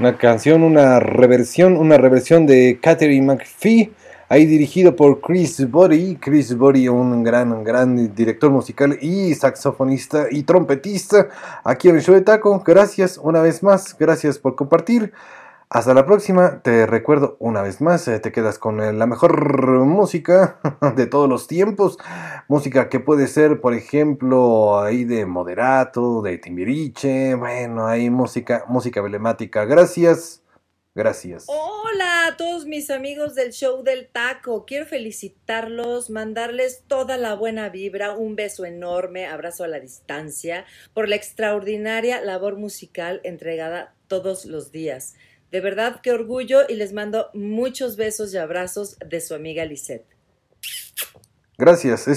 Una canción, una reversión, una reversión de Catherine McPhee, ahí dirigido por Chris Body. Chris Body, un gran, gran director musical y saxofonista y trompetista aquí en el show de Taco. Gracias una vez más, gracias por compartir. Hasta la próxima, te recuerdo una vez más, eh, te quedas con eh, la mejor música *laughs* de todos los tiempos, música que puede ser, por ejemplo, ahí de Moderato, de Timbiriche, bueno, hay música, música emblemática. Gracias, gracias. Hola a todos mis amigos del show del taco. Quiero felicitarlos, mandarles toda la buena vibra, un beso enorme, abrazo a la distancia, por la extraordinaria labor musical entregada todos los días. De verdad, qué orgullo y les mando muchos besos y abrazos de su amiga Lisette. Gracias.